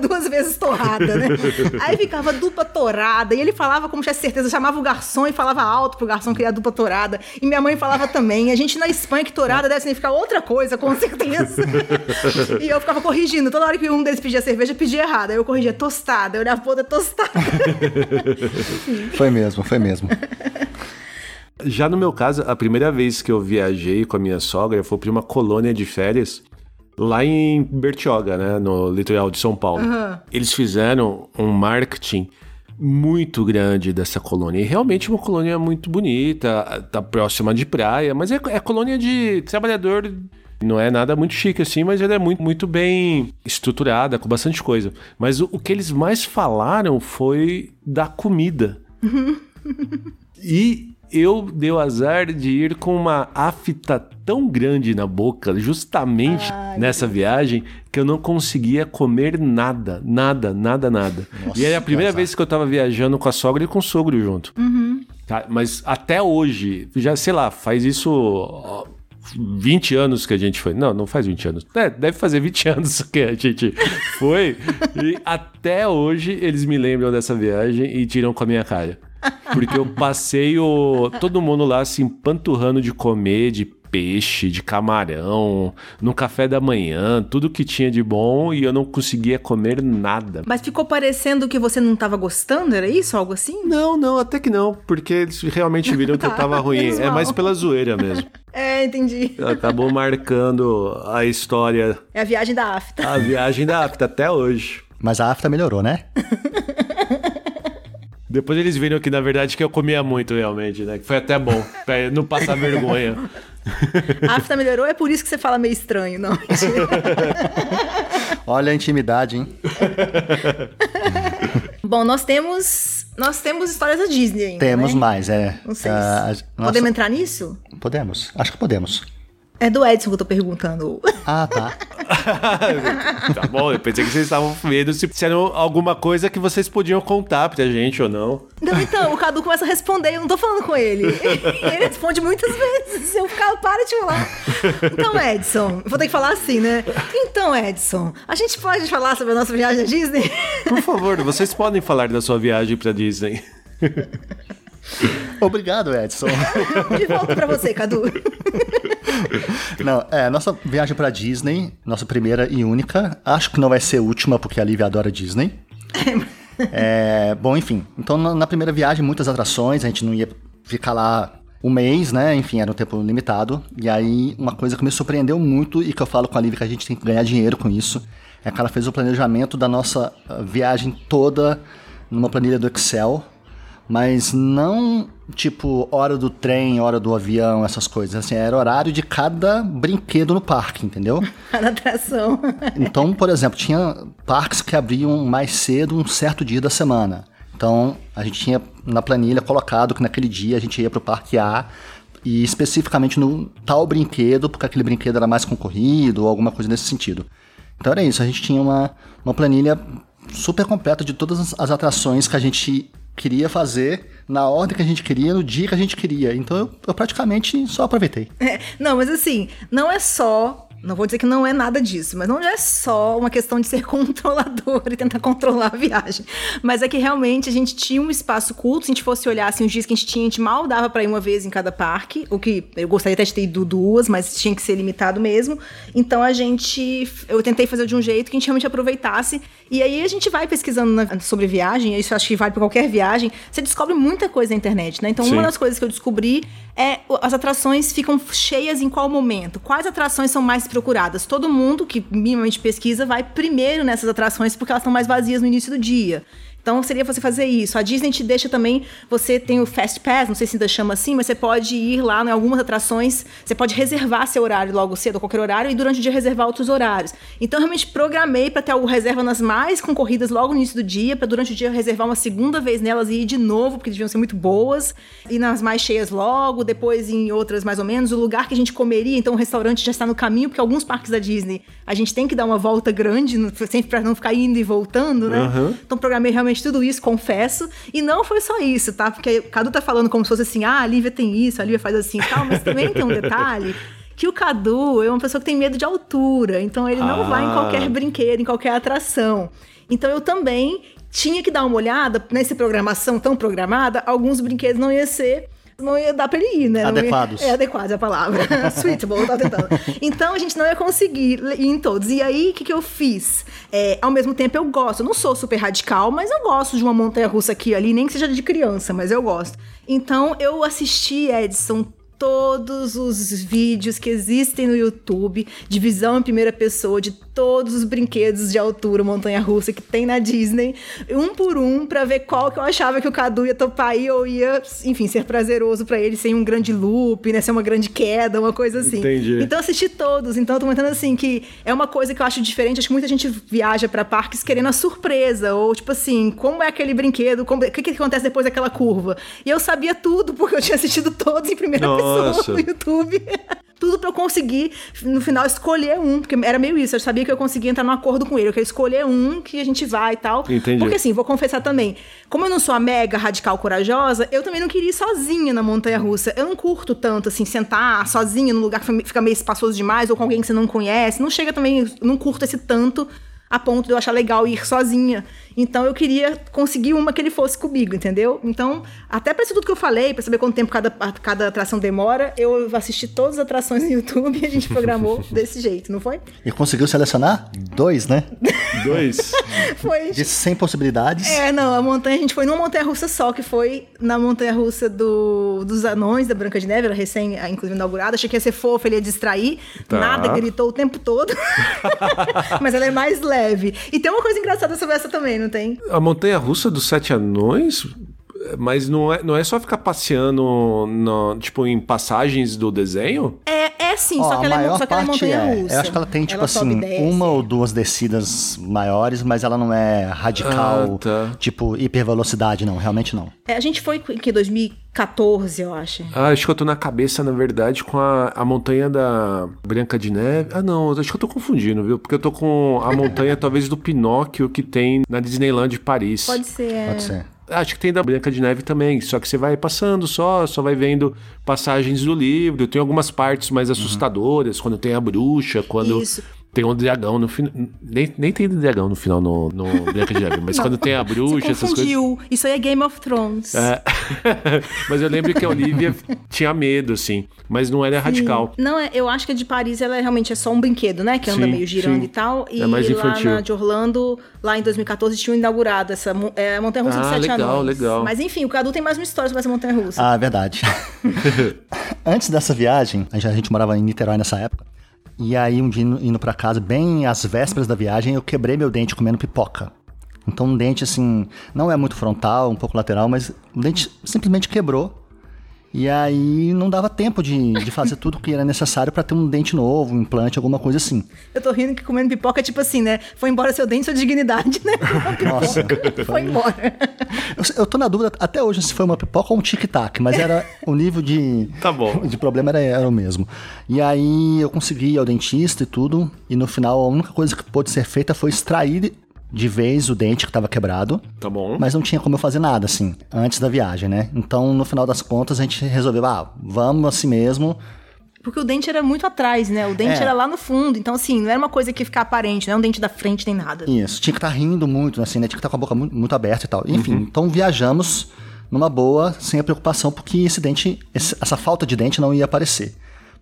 duas vezes torrada, né? [laughs] Aí ficava dupla torrada, e ele falava como tivesse certeza, chamava o garçom e falava alto pro garçom criar dupla torrada. E minha mãe falava também. A gente na Espanha que torrada deve significar outra coisa, com certeza. [laughs] e eu ficava corrigindo. Toda hora que um deles pedia cerveja, pedia errado. Aí eu corrigia tostada. Eu olhava pro outro, é tostada. [laughs] Foi mesmo, foi mesmo. Já no meu caso, a primeira vez que eu viajei com a minha sogra foi para uma colônia de férias lá em Bertioga, né, no litoral de São Paulo. Eles fizeram um marketing muito grande dessa colônia. E realmente uma colônia muito bonita, tá próxima de praia, mas é, é colônia de trabalhador. Não é nada muito chique assim, mas ela é muito, muito bem estruturada, com bastante coisa. Mas o, o que eles mais falaram foi da comida. [laughs] E eu dei o azar de ir com uma afta tão grande na boca, justamente nessa viagem, que eu não conseguia comer nada, nada, nada, nada. Nossa, e era a primeira vez que eu tava viajando com a sogra e com o sogro junto. Tá, Mas até hoje, já sei lá, faz isso 20 anos que a gente foi. Não, não faz 20 anos. É, deve fazer 20 [laughs] anos que a gente foi. E até hoje eles me lembram dessa viagem e tiram com a minha cara. Porque eu passei o, todo mundo lá se empanturrando de comer, de peixe, de camarão, no café da manhã, tudo que tinha de bom e eu não conseguia comer nada. Mas ficou parecendo que você não tava gostando? Era isso? Algo assim? Não, não, até que não, porque eles realmente viram que eu [laughs] Tá, tava ruim. É mais pela zoeira mesmo. [laughs] É, entendi. Acabou marcando a história, É a viagem da afta. a viagem da AFTA até hoje. Mas a afta melhorou, né? [laughs] Depois eles viram que na verdade que eu comia muito realmente, né? Que foi até bom, pra não passar vergonha. [laughs] A afta melhorou, é por isso que você fala meio estranho, não? [laughs] Olha a intimidade, hein? [laughs] Bom, nós temos. Nós temos histórias da Disney ainda. Temos né? mais, é. Não sei. Ah, se- nossa- Podemos entrar nisso? Podemos. Acho que podemos. É do Edson que eu tô perguntando. Ah, tá. [laughs] tá bom, eu pensei que vocês estavam vendo se, se era alguma coisa que vocês podiam contar pra gente ou não. Não, então, o Cadu começa a responder, eu não tô falando com ele. [laughs] Ele responde muitas vezes. Eu ficava, para de falar. Então, Edson, vou ter que falar assim, né? Então, Edson, a gente pode falar sobre a nossa viagem à Disney? Por favor, vocês podem falar da sua viagem pra Disney. Obrigado, Edson. [laughs] De volta pra você, Cadu. [laughs] Não, é, nossa viagem pra Disney, nossa primeira e única. Acho que não vai ser a última, porque a Lívia adora Disney. [laughs] É, bom, enfim. Então, na, primeira viagem, muitas atrações, a gente não ia ficar lá um mês, né? Enfim, era um tempo limitado. E aí, uma coisa que me surpreendeu muito e que eu falo com a Lívia que a gente tem que ganhar dinheiro com isso, é que ela fez o planejamento da nossa uh, viagem toda numa planilha do Excel mas não tipo hora do trem, hora do avião, essas coisas. Assim, era horário de cada brinquedo no parque, entendeu? [laughs] Cada atração. Então, por exemplo, tinha parques que abriam mais cedo um certo dia da semana. Então, a gente tinha na planilha colocado que naquele dia a gente ia para o parque A e especificamente no tal brinquedo, porque aquele brinquedo era mais concorrido ou alguma coisa nesse sentido. Então era isso, a gente tinha uma, uma planilha super completa de todas as atrações que a gente queria fazer na ordem que a gente queria, no dia que a gente queria. Então eu, eu praticamente só aproveitei. É, não, mas assim, não é só não vou dizer que não é nada disso, mas não é só uma questão de ser [laughs] controlador e tentar controlar a viagem. Mas é que realmente a gente tinha um espaço culto. Se a gente fosse olhar assim, os dias que a gente tinha, a gente mal dava para ir uma vez em cada parque. O que eu gostaria até de ter ido duas, mas tinha que ser limitado mesmo. Então a gente. Eu tentei fazer de um jeito que a gente realmente aproveitasse. E aí a gente vai pesquisando na, sobre viagem, isso acho que vale para qualquer viagem. Você descobre muita coisa na internet, né? Então Sim. uma das coisas que eu descobri é as atrações ficam cheias em qual momento? Quais atrações são mais procuradas? Todo mundo que minimamente pesquisa vai primeiro nessas atrações porque elas estão mais vazias no início do dia. Então seria você fazer isso. A Disney te deixa também, você tem o Fast Pass, não sei se ainda chama assim, mas você pode ir lá em algumas atrações, você pode reservar seu horário logo cedo, qualquer horário, e durante o dia reservar outros horários. Então realmente programei para ter algo reserva nas mais concorridas logo no início do dia, para durante o dia reservar uma segunda vez nelas e ir de novo, porque deviam ser muito boas, e nas mais cheias logo, depois em outras mais ou menos. O lugar que a gente comeria, então o restaurante já está no caminho, porque alguns parques da Disney a gente tem que dar uma volta grande, sempre para não ficar indo e voltando, né? Uhum. Então programei realmente tudo isso, confesso. E não foi só isso, tá? Porque o Cadu tá falando como se fosse assim, ah, a Lívia tem isso, a Lívia faz assim e tal, mas também tem um detalhe que o Cadu é uma pessoa que tem medo de altura, então ele não ah. vai em qualquer brinquedo, em qualquer atração. Então eu também tinha que dar uma olhada nessa programação tão programada, alguns brinquedos não ia ser não ia dar pra ele ir, né? Adequados. Ia, é adequados é a palavra. [laughs] Suitable, tá tentando. Então a gente não ia conseguir ir em todos. E aí, o que, que eu fiz? É, ao mesmo tempo, eu gosto. Eu não sou super radical, mas eu gosto de uma montanha russa aqui ali, nem que seja de criança, mas eu gosto. Então eu assisti, Edson, todos os vídeos que existem no YouTube de visão em primeira pessoa de todos os brinquedos de altura montanha-russa que tem na Disney, um por um, para ver qual que eu achava que o Cadu ia topar aí ou ia, enfim, ser prazeroso para ele sem um grande loop, né, ser uma grande queda, uma coisa assim. Entendi. Então assisti todos, então eu tô comentando assim que é uma coisa que eu acho diferente, acho que muita gente viaja para parques querendo a surpresa, ou tipo assim, como é aquele brinquedo, o que, que acontece depois daquela curva. E eu sabia tudo, porque eu tinha assistido todos em primeira Nossa. pessoa no YouTube. [laughs] tudo para eu conseguir, no final, escolher um, porque era meio isso, eu sabia que eu conseguia entrar num acordo com ele, eu queria escolher um que a gente vai e tal. Entendi. Porque assim, vou confessar também, como eu não sou a mega radical corajosa, eu também não queria ir sozinha na montanha russa. Eu não curto tanto, assim, sentar sozinha num lugar que fica meio espaçoso demais, ou com alguém que você não conhece. Não chega também, não curto esse tanto a ponto de eu achar legal ir sozinha. Então eu queria conseguir uma que ele fosse comigo, entendeu? Então, até para isso tudo que eu falei, para saber quanto tempo cada, cada atração demora, eu assisti todas as atrações no YouTube e a gente programou [laughs] desse jeito, não foi? E conseguiu selecionar dois, né? Dois. [laughs] foi. De 100 possibilidades. É, não, a montanha, a gente foi numa montanha russa só, que foi na montanha russa do, dos anões da Branca de Neve, ela recém, inclusive, inaugurada. Achei que ia ser fofa, ele ia distrair. Tá. Nada, gritou o tempo todo. [laughs] Mas ela é mais leve. E tem uma coisa engraçada sobre essa também, não tem? A montanha russa dos sete anões mas não é, não é só ficar passeando no, tipo em passagens do desenho? É, É, é sim, Ó, só que, a ela é, maior só que ela é parte montanha é, russa. eu acho que ela tem, tipo sobe assim, uma ou duas descidas maiores, mas ela não é radical, Ah, tá. tipo, hipervelocidade, não, realmente não. É, a gente foi em que 2014, eu acho. Ah, acho que eu tô na cabeça, na verdade, com a, a montanha da Branca de Neve. Ah, não, acho que eu tô confundindo, viu? Porque eu tô com a montanha, talvez, do Pinóquio que tem na Disneyland de Paris. Pode ser. é. Pode ser. Acho que tem da Branca de Neve também, só que você vai passando só, só vai vendo passagens do livro. Tem algumas partes mais assustadoras, quando tem a bruxa, quando Isso. Tem um dragão no final. Nem, nem tem dragão no final no, no Branca de Neve, mas quando tem a bruxa, essas coisas. confundiu. Isso aí é Game of Thrones. É. [laughs] mas eu lembro que a Olivia tinha medo, assim, mas não era radical. Não, é, eu acho que a de Paris ela é, realmente é só um brinquedo, né? Que anda Sim, meio girando sim. e tal. E É mais infantil. lá na de Orlando, lá em 2014, tinham inaugurado essa mon- é, montanha russa Ah, sete legal, anões. legal. Mas enfim, o Cadu tem mais uma história sobre essa montanha russa. Ah, verdade. [laughs] [laughs] Antes dessa viagem, a gente, a gente morava em Niterói nessa época. E aí, um dia indo, pra casa, bem às vésperas da viagem, eu quebrei meu dente comendo pipoca. Então, um dente, assim, não é muito frontal, um pouco lateral, mas o dente simplesmente quebrou. E aí, não dava tempo de, de fazer tudo que era necessário pra ter um dente novo, um implante, alguma coisa assim. Eu tô rindo que comendo pipoca é tipo assim, né? Foi embora seu dente, sua dignidade, né? [laughs] Nossa, Foi embora. eu, eu tô na dúvida até hoje se foi uma pipoca ou um tic-tac, mas era o nível de, [laughs] Tá bom. de problema era, era o mesmo. E aí eu consegui ir ao dentista e tudo, e no final a única coisa que pôde ser feita foi extrair de vez o dente que estava quebrado, Tá bom. mas não tinha como eu fazer nada assim, antes da viagem, né? Então no final das contas a gente resolveu, ah, vamos assim mesmo. Porque o dente era muito atrás, né? O dente É. era lá no fundo. Então, assim, não era uma coisa que ia ficar aparente, não é um dente da frente nem nada. Isso, tinha que estar rindo muito, assim, né? Tinha que estar com a boca muito, muito aberta e tal. Enfim, então viajamos numa boa, sem a preocupação, porque esse dente, esse- essa falta de dente não ia aparecer.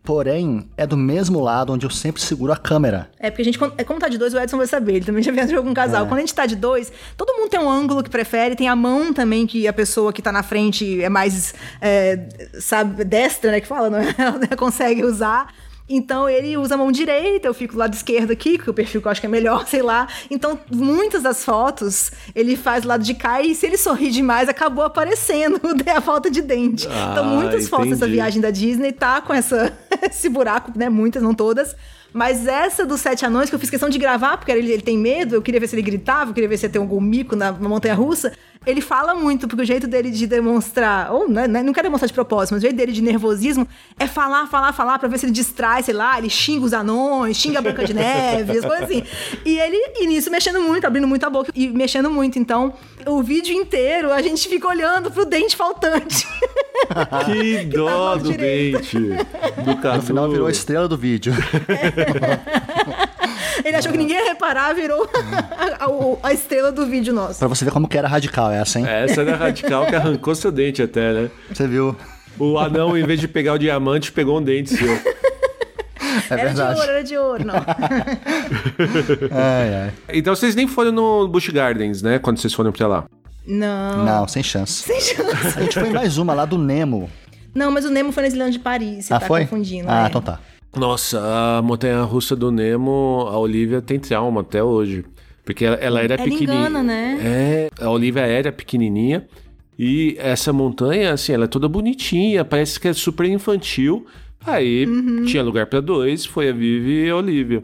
Porém, é do mesmo lado onde eu sempre seguro a câmera. É porque a gente, é como tá de dois, o Edson vai saber. Ele também já [laughs] viajou com um casal. Quando a gente tá de dois, todo mundo tem um ângulo que prefere, tem a mão também, que a pessoa que tá na frente é mais, é, sabe, destra, né? Que fala, não é? [laughs] Ela consegue usar. Então ele usa a mão direita, eu fico do lado esquerdo aqui, que o perfil que eu acho que é melhor, [laughs] sei lá. Então, muitas das fotos ele faz do lado de cá e se ele sorrir demais, acabou aparecendo [laughs] a falta de dente. então, Ah, muitas fotos dessa entendi. viagem da Disney tá com essa, [laughs] esse buraco, né? Muitas, não todas. Mas essa dos sete anões, que eu fiz questão de gravar, porque ele, ele tem medo, eu queria ver se ele gritava, eu queria ver se ia ter algum mico na, na montanha russa. Ele fala muito, porque o jeito dele de demonstrar, ou né, né, não quero demonstrar de propósito, mas o jeito dele de nervosismo é falar, falar, falar, pra ver se ele distrai, sei lá, ele xinga os anões, xinga a Branca de Neve, as coisas assim. E ele, e nisso, mexendo muito, abrindo muito a boca e mexendo muito. Então, o vídeo inteiro a gente fica olhando pro dente faltante. [laughs] [laughs] Que dó do dente. Do Cadu. No final virou a estrela do vídeo. [laughs] Ele achou que ninguém ia reparar, virou a, a- a estrela do vídeo nosso. pra você ver como que era radical essa, hein? Essa era radical que arrancou seu dente até, né? Você viu? O anão, em vez de pegar o diamante, pegou um dente seu. [laughs] É era de verdade. ouro, era de ouro, não. Ai, ai. Então vocês nem foram no Busch Gardens, né? Quando vocês foram pra lá. Não. Não, sem chance. Sem chance. A gente foi em mais uma lá do Nemo. Não, mas o Nemo foi na Islândia de Paris, você ah, tá foi? confundindo. Ah, é. então tá. Nossa, a montanha russa do Nemo, a Olivia tem trauma até hoje. Porque ela, ela era Ela pequenininha. engana, né? É, a Olivia era pequenininha. E essa montanha, assim, ela é toda bonitinha, parece que é super infantil. Aí Uhum. tinha lugar pra dois, foi a Vivi e a Olivia.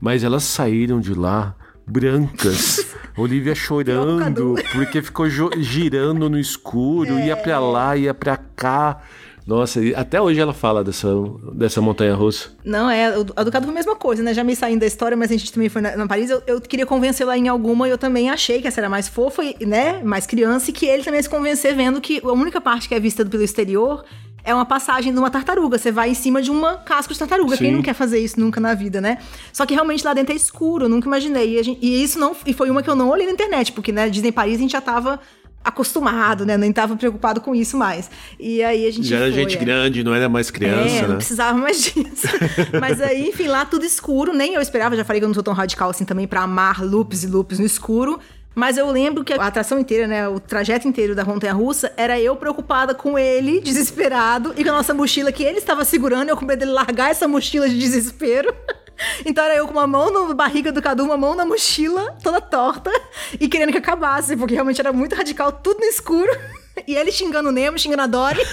Mas elas saíram de lá brancas. [laughs] Olivia chorando, porque ficou girando no escuro, ia pra lá, ia pra cá. Nossa, e até hoje ela fala dessa, dessa montanha russa. Não, é, o- a do Cadu foi a mesma coisa, né? Já me saindo da história, mas a gente também foi na, na Paris. Eu, eu queria convencê-la em alguma e eu também achei que essa era mais fofa, e, né? Mais criança, e que ele também se convencer vendo que a única parte que é vista pelo exterior é uma passagem de uma tartaruga. Você vai em cima de uma casca de tartaruga. Quem Sim. não quer fazer isso nunca na vida, né? Só que realmente lá dentro é escuro, eu nunca imaginei. E, gente- e isso não. E foi uma que eu não olhei na internet, porque, né, Disney Paris a gente já tava acostumado, né? Nem tava preocupado com isso mais. E aí a gente. Já era foi, gente é. grande, não era mais criança, É, não né? precisava mais [laughs] disso. Mas aí, enfim, lá tudo escuro. Nem eu esperava, já falei que eu não sou tão radical assim também pra amar loops e loops no escuro. Mas eu lembro que a atração inteira, né, o trajeto inteiro da montanha russa, era eu preocupada com ele, [laughs] desesperado, e com a nossa mochila que ele estava segurando, eu com medo dele largar essa mochila de desespero. Então era eu com uma mão na barriga do Cadu, uma mão na mochila, toda torta, e querendo que acabasse, porque realmente era muito radical, tudo no escuro. E ele xingando o Nemo, xingando a Dory. [laughs]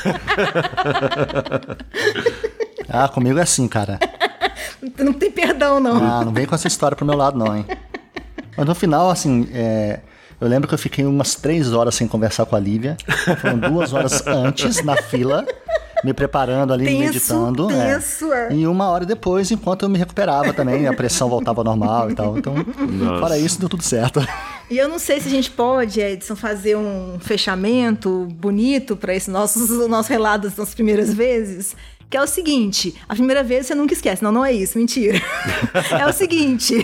Ah, comigo é assim, cara. não tem perdão, não. Ah, não vem com essa história pro meu lado, não, hein? Mas no final, assim, é, eu lembro que eu fiquei umas três horas sem conversar com a Lívia. Foram duas horas antes, na fila, me preparando ali, Tenso, meditando. é. tenso, é. E uma hora depois, enquanto eu me recuperava também, a pressão voltava ao normal e tal. Então, Nossa. fora isso, deu tudo certo. E eu não sei se a gente pode, Edson, fazer um fechamento bonito para esse nossos, o nosso relato das nossas primeiras vezes. Que é o seguinte, a primeira vez você nunca esquece. Não, não é isso, mentira. [laughs] é o seguinte,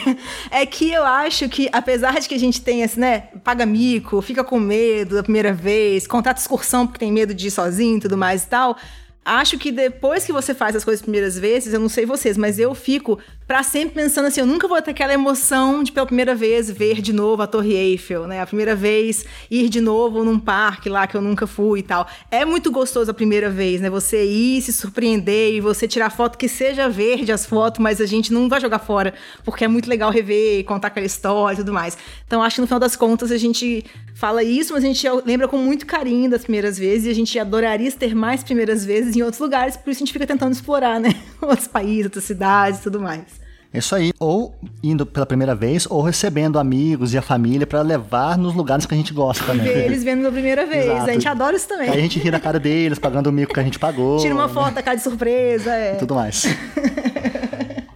é que eu acho que, apesar de que a gente tenha esse, né, paga mico, fica com medo da primeira vez, contrata excursão porque tem medo de ir sozinho e tudo mais e tal, acho que depois que você faz as coisas primeiras vezes, eu não sei vocês, mas eu fico pra sempre pensando assim, eu nunca vou ter aquela emoção de pela primeira vez ver de novo a Torre Eiffel, né? A primeira vez ir de novo num parque lá que eu nunca fui e tal. É muito gostoso a primeira vez, né? Você ir, se surpreender e você tirar foto que seja verde as fotos, mas a gente não vai jogar fora, porque é muito legal rever e contar aquela história e tudo mais. Então acho que no final das contas a gente fala isso, mas a gente lembra com muito carinho das primeiras vezes e a gente adoraria ter mais primeiras vezes em outros lugares, por isso a gente fica tentando explorar, né? [laughs] Outros países, outras cidades e tudo mais. É isso aí. Ou indo pela primeira vez, ou recebendo amigos e a família pra levar nos lugares que a gente gosta também. Ver eles vendo pela primeira vez. Exato. A gente adora isso também. Aí a gente ri da cara deles, pagando o mico que a gente pagou. Tira uma foto da cara de surpresa, é. E tudo mais. [laughs]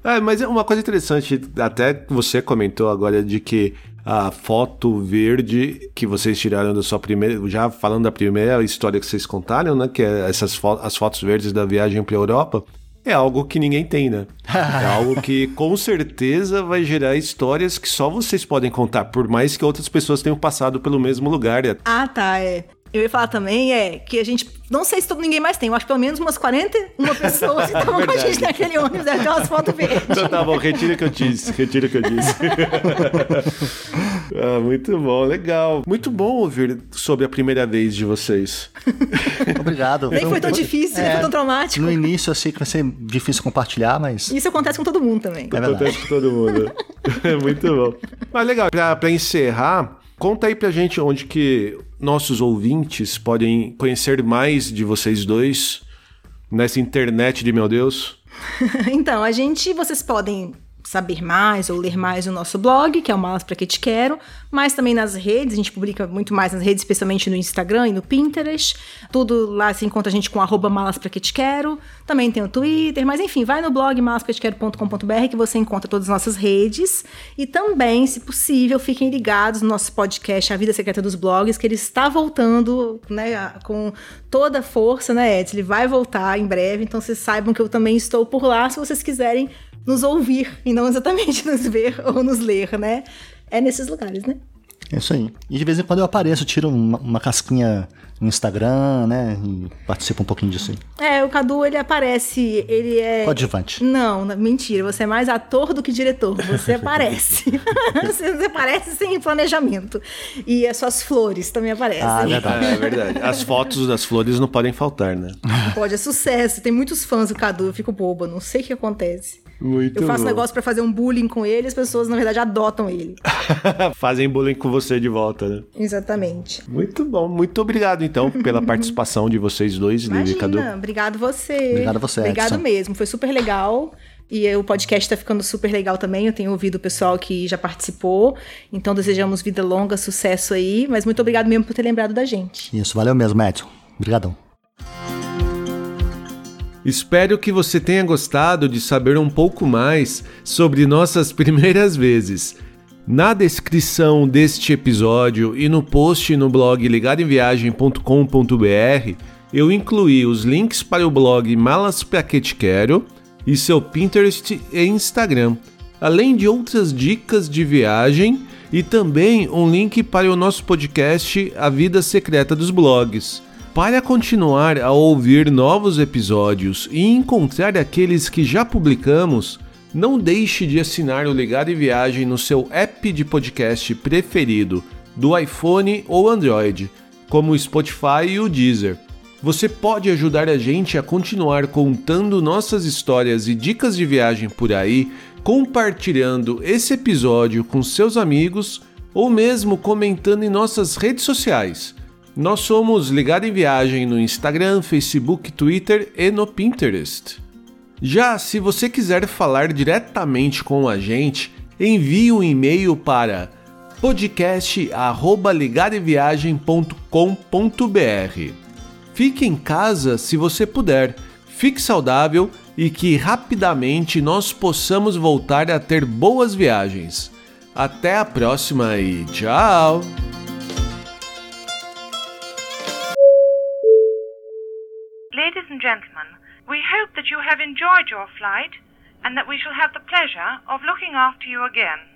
É, mas uma coisa interessante, até você comentou agora de que a foto verde que vocês tiraram da sua primeira, já falando da primeira história que vocês contaram, né, que é essas fo as fotos verdes da viagem para Europa, é algo que ninguém tem, né? [laughs] É algo que com certeza vai gerar histórias que só vocês podem contar, por mais que outras pessoas tenham passado pelo mesmo lugar. Ah, tá, é. Eu ia falar também é que a gente. Não sei se todo, ninguém mais tem. Eu acho que pelo menos umas 41 pessoas [laughs] que estavam com a gente naquele ônibus, deve ter umas fotos verdes. Então tá bom, retira o que eu disse, retira o que eu disse. [laughs] ah, muito bom, legal. Muito bom ouvir sobre a primeira vez de vocês. [laughs] Obrigado. Nem foi tão difícil, nem foi tão traumático. No início eu sei que vai ser difícil compartilhar, mas. Isso acontece com todo mundo também. É. Acontece com todo mundo. É muito bom. Mas legal, pra, pra encerrar, conta aí pra gente onde que nossos ouvintes podem conhecer mais de vocês dois nessa internet de meu Deus. [laughs] então, a gente, vocês podem saber mais ou ler mais no nosso blog, que é o Malas Pra Que Te Quero, mas também nas redes, a gente publica muito mais nas redes, especialmente no Instagram e no Pinterest. Tudo lá se encontra a gente com arroba Malas Pra Que Te Quero. Também tem o Twitter, mas enfim, vai no blog malaspraquetequero.com.br que você encontra todas as nossas redes. E também, se possível, fiquem ligados no nosso podcast A Vida Secreta dos Blogs, que ele está voltando, né, com toda a força, né, Edson? Ele vai voltar em breve, então vocês saibam que eu também estou por lá, se vocês quiserem nos ouvir e não exatamente [laughs] nos ver ou nos ler, né? É nesses lugares, né? É isso aí. E de vez em quando eu apareço, tiro uma, uma casquinha no Instagram, né? E participo um pouquinho disso aí. É, o Cadu, ele aparece, ele é... Coadjuvante. Não, não, mentira, você é mais ator do que diretor, você [laughs] aparece. [laughs] você você aparece sem planejamento. E as suas flores também aparecem. Ah, é verdade. É verdade. As fotos das flores não podem faltar, né? [laughs] Pode, é sucesso. Tem muitos fãs do Cadu, eu fico boba, não sei o que acontece. Muito Eu faço bom. negócio pra fazer um bullying com ele, as pessoas, na verdade, adotam ele. Fazem bullying com você de volta, né? Exatamente. Muito bom. Muito obrigado, então, pela [laughs] participação de vocês dois, Lívia e Cadu. Imagina, obrigado você. Obrigado você, Obrigado Edson. mesmo, foi super legal. E o podcast tá ficando super legal também. Eu tenho ouvido o pessoal que já participou. Então desejamos vida longa, sucesso aí. Mas muito obrigado mesmo por ter lembrado da gente. Isso, valeu mesmo, Edson. Obrigadão. Espero que você tenha gostado de saber um pouco mais sobre nossas [laughs] primeiras vezes. Na descrição deste episódio e no post no blog ligadoemviagem.com.br eu incluí os links para o blog Malas Pra Que Te Quero e seu Pinterest e Instagram, além de outras dicas de viagem e também um link para o nosso podcast A Vida Secreta dos Blogs. Para continuar a ouvir novos episódios e encontrar aqueles que já publicamos, não deixe de assinar o Ligado em Viagem no seu app de podcast preferido, do iPhone ou Android, como o Spotify e o Deezer. Você pode ajudar a gente a continuar contando nossas histórias e dicas de viagem por aí, compartilhando esse episódio com seus amigos ou mesmo comentando em nossas redes sociais. Nós somos Ligado em Viagem no Instagram, Facebook, Twitter e no Pinterest. Já se você quiser falar diretamente com a gente, envie um e-mail para podcast@ligadeviagem.com.br. Fique em casa se você puder, fique saudável e que rapidamente nós possamos voltar a ter boas viagens. Até a próxima e tchau! Have enjoyed your flight and that we shall have the pleasure of looking after you again.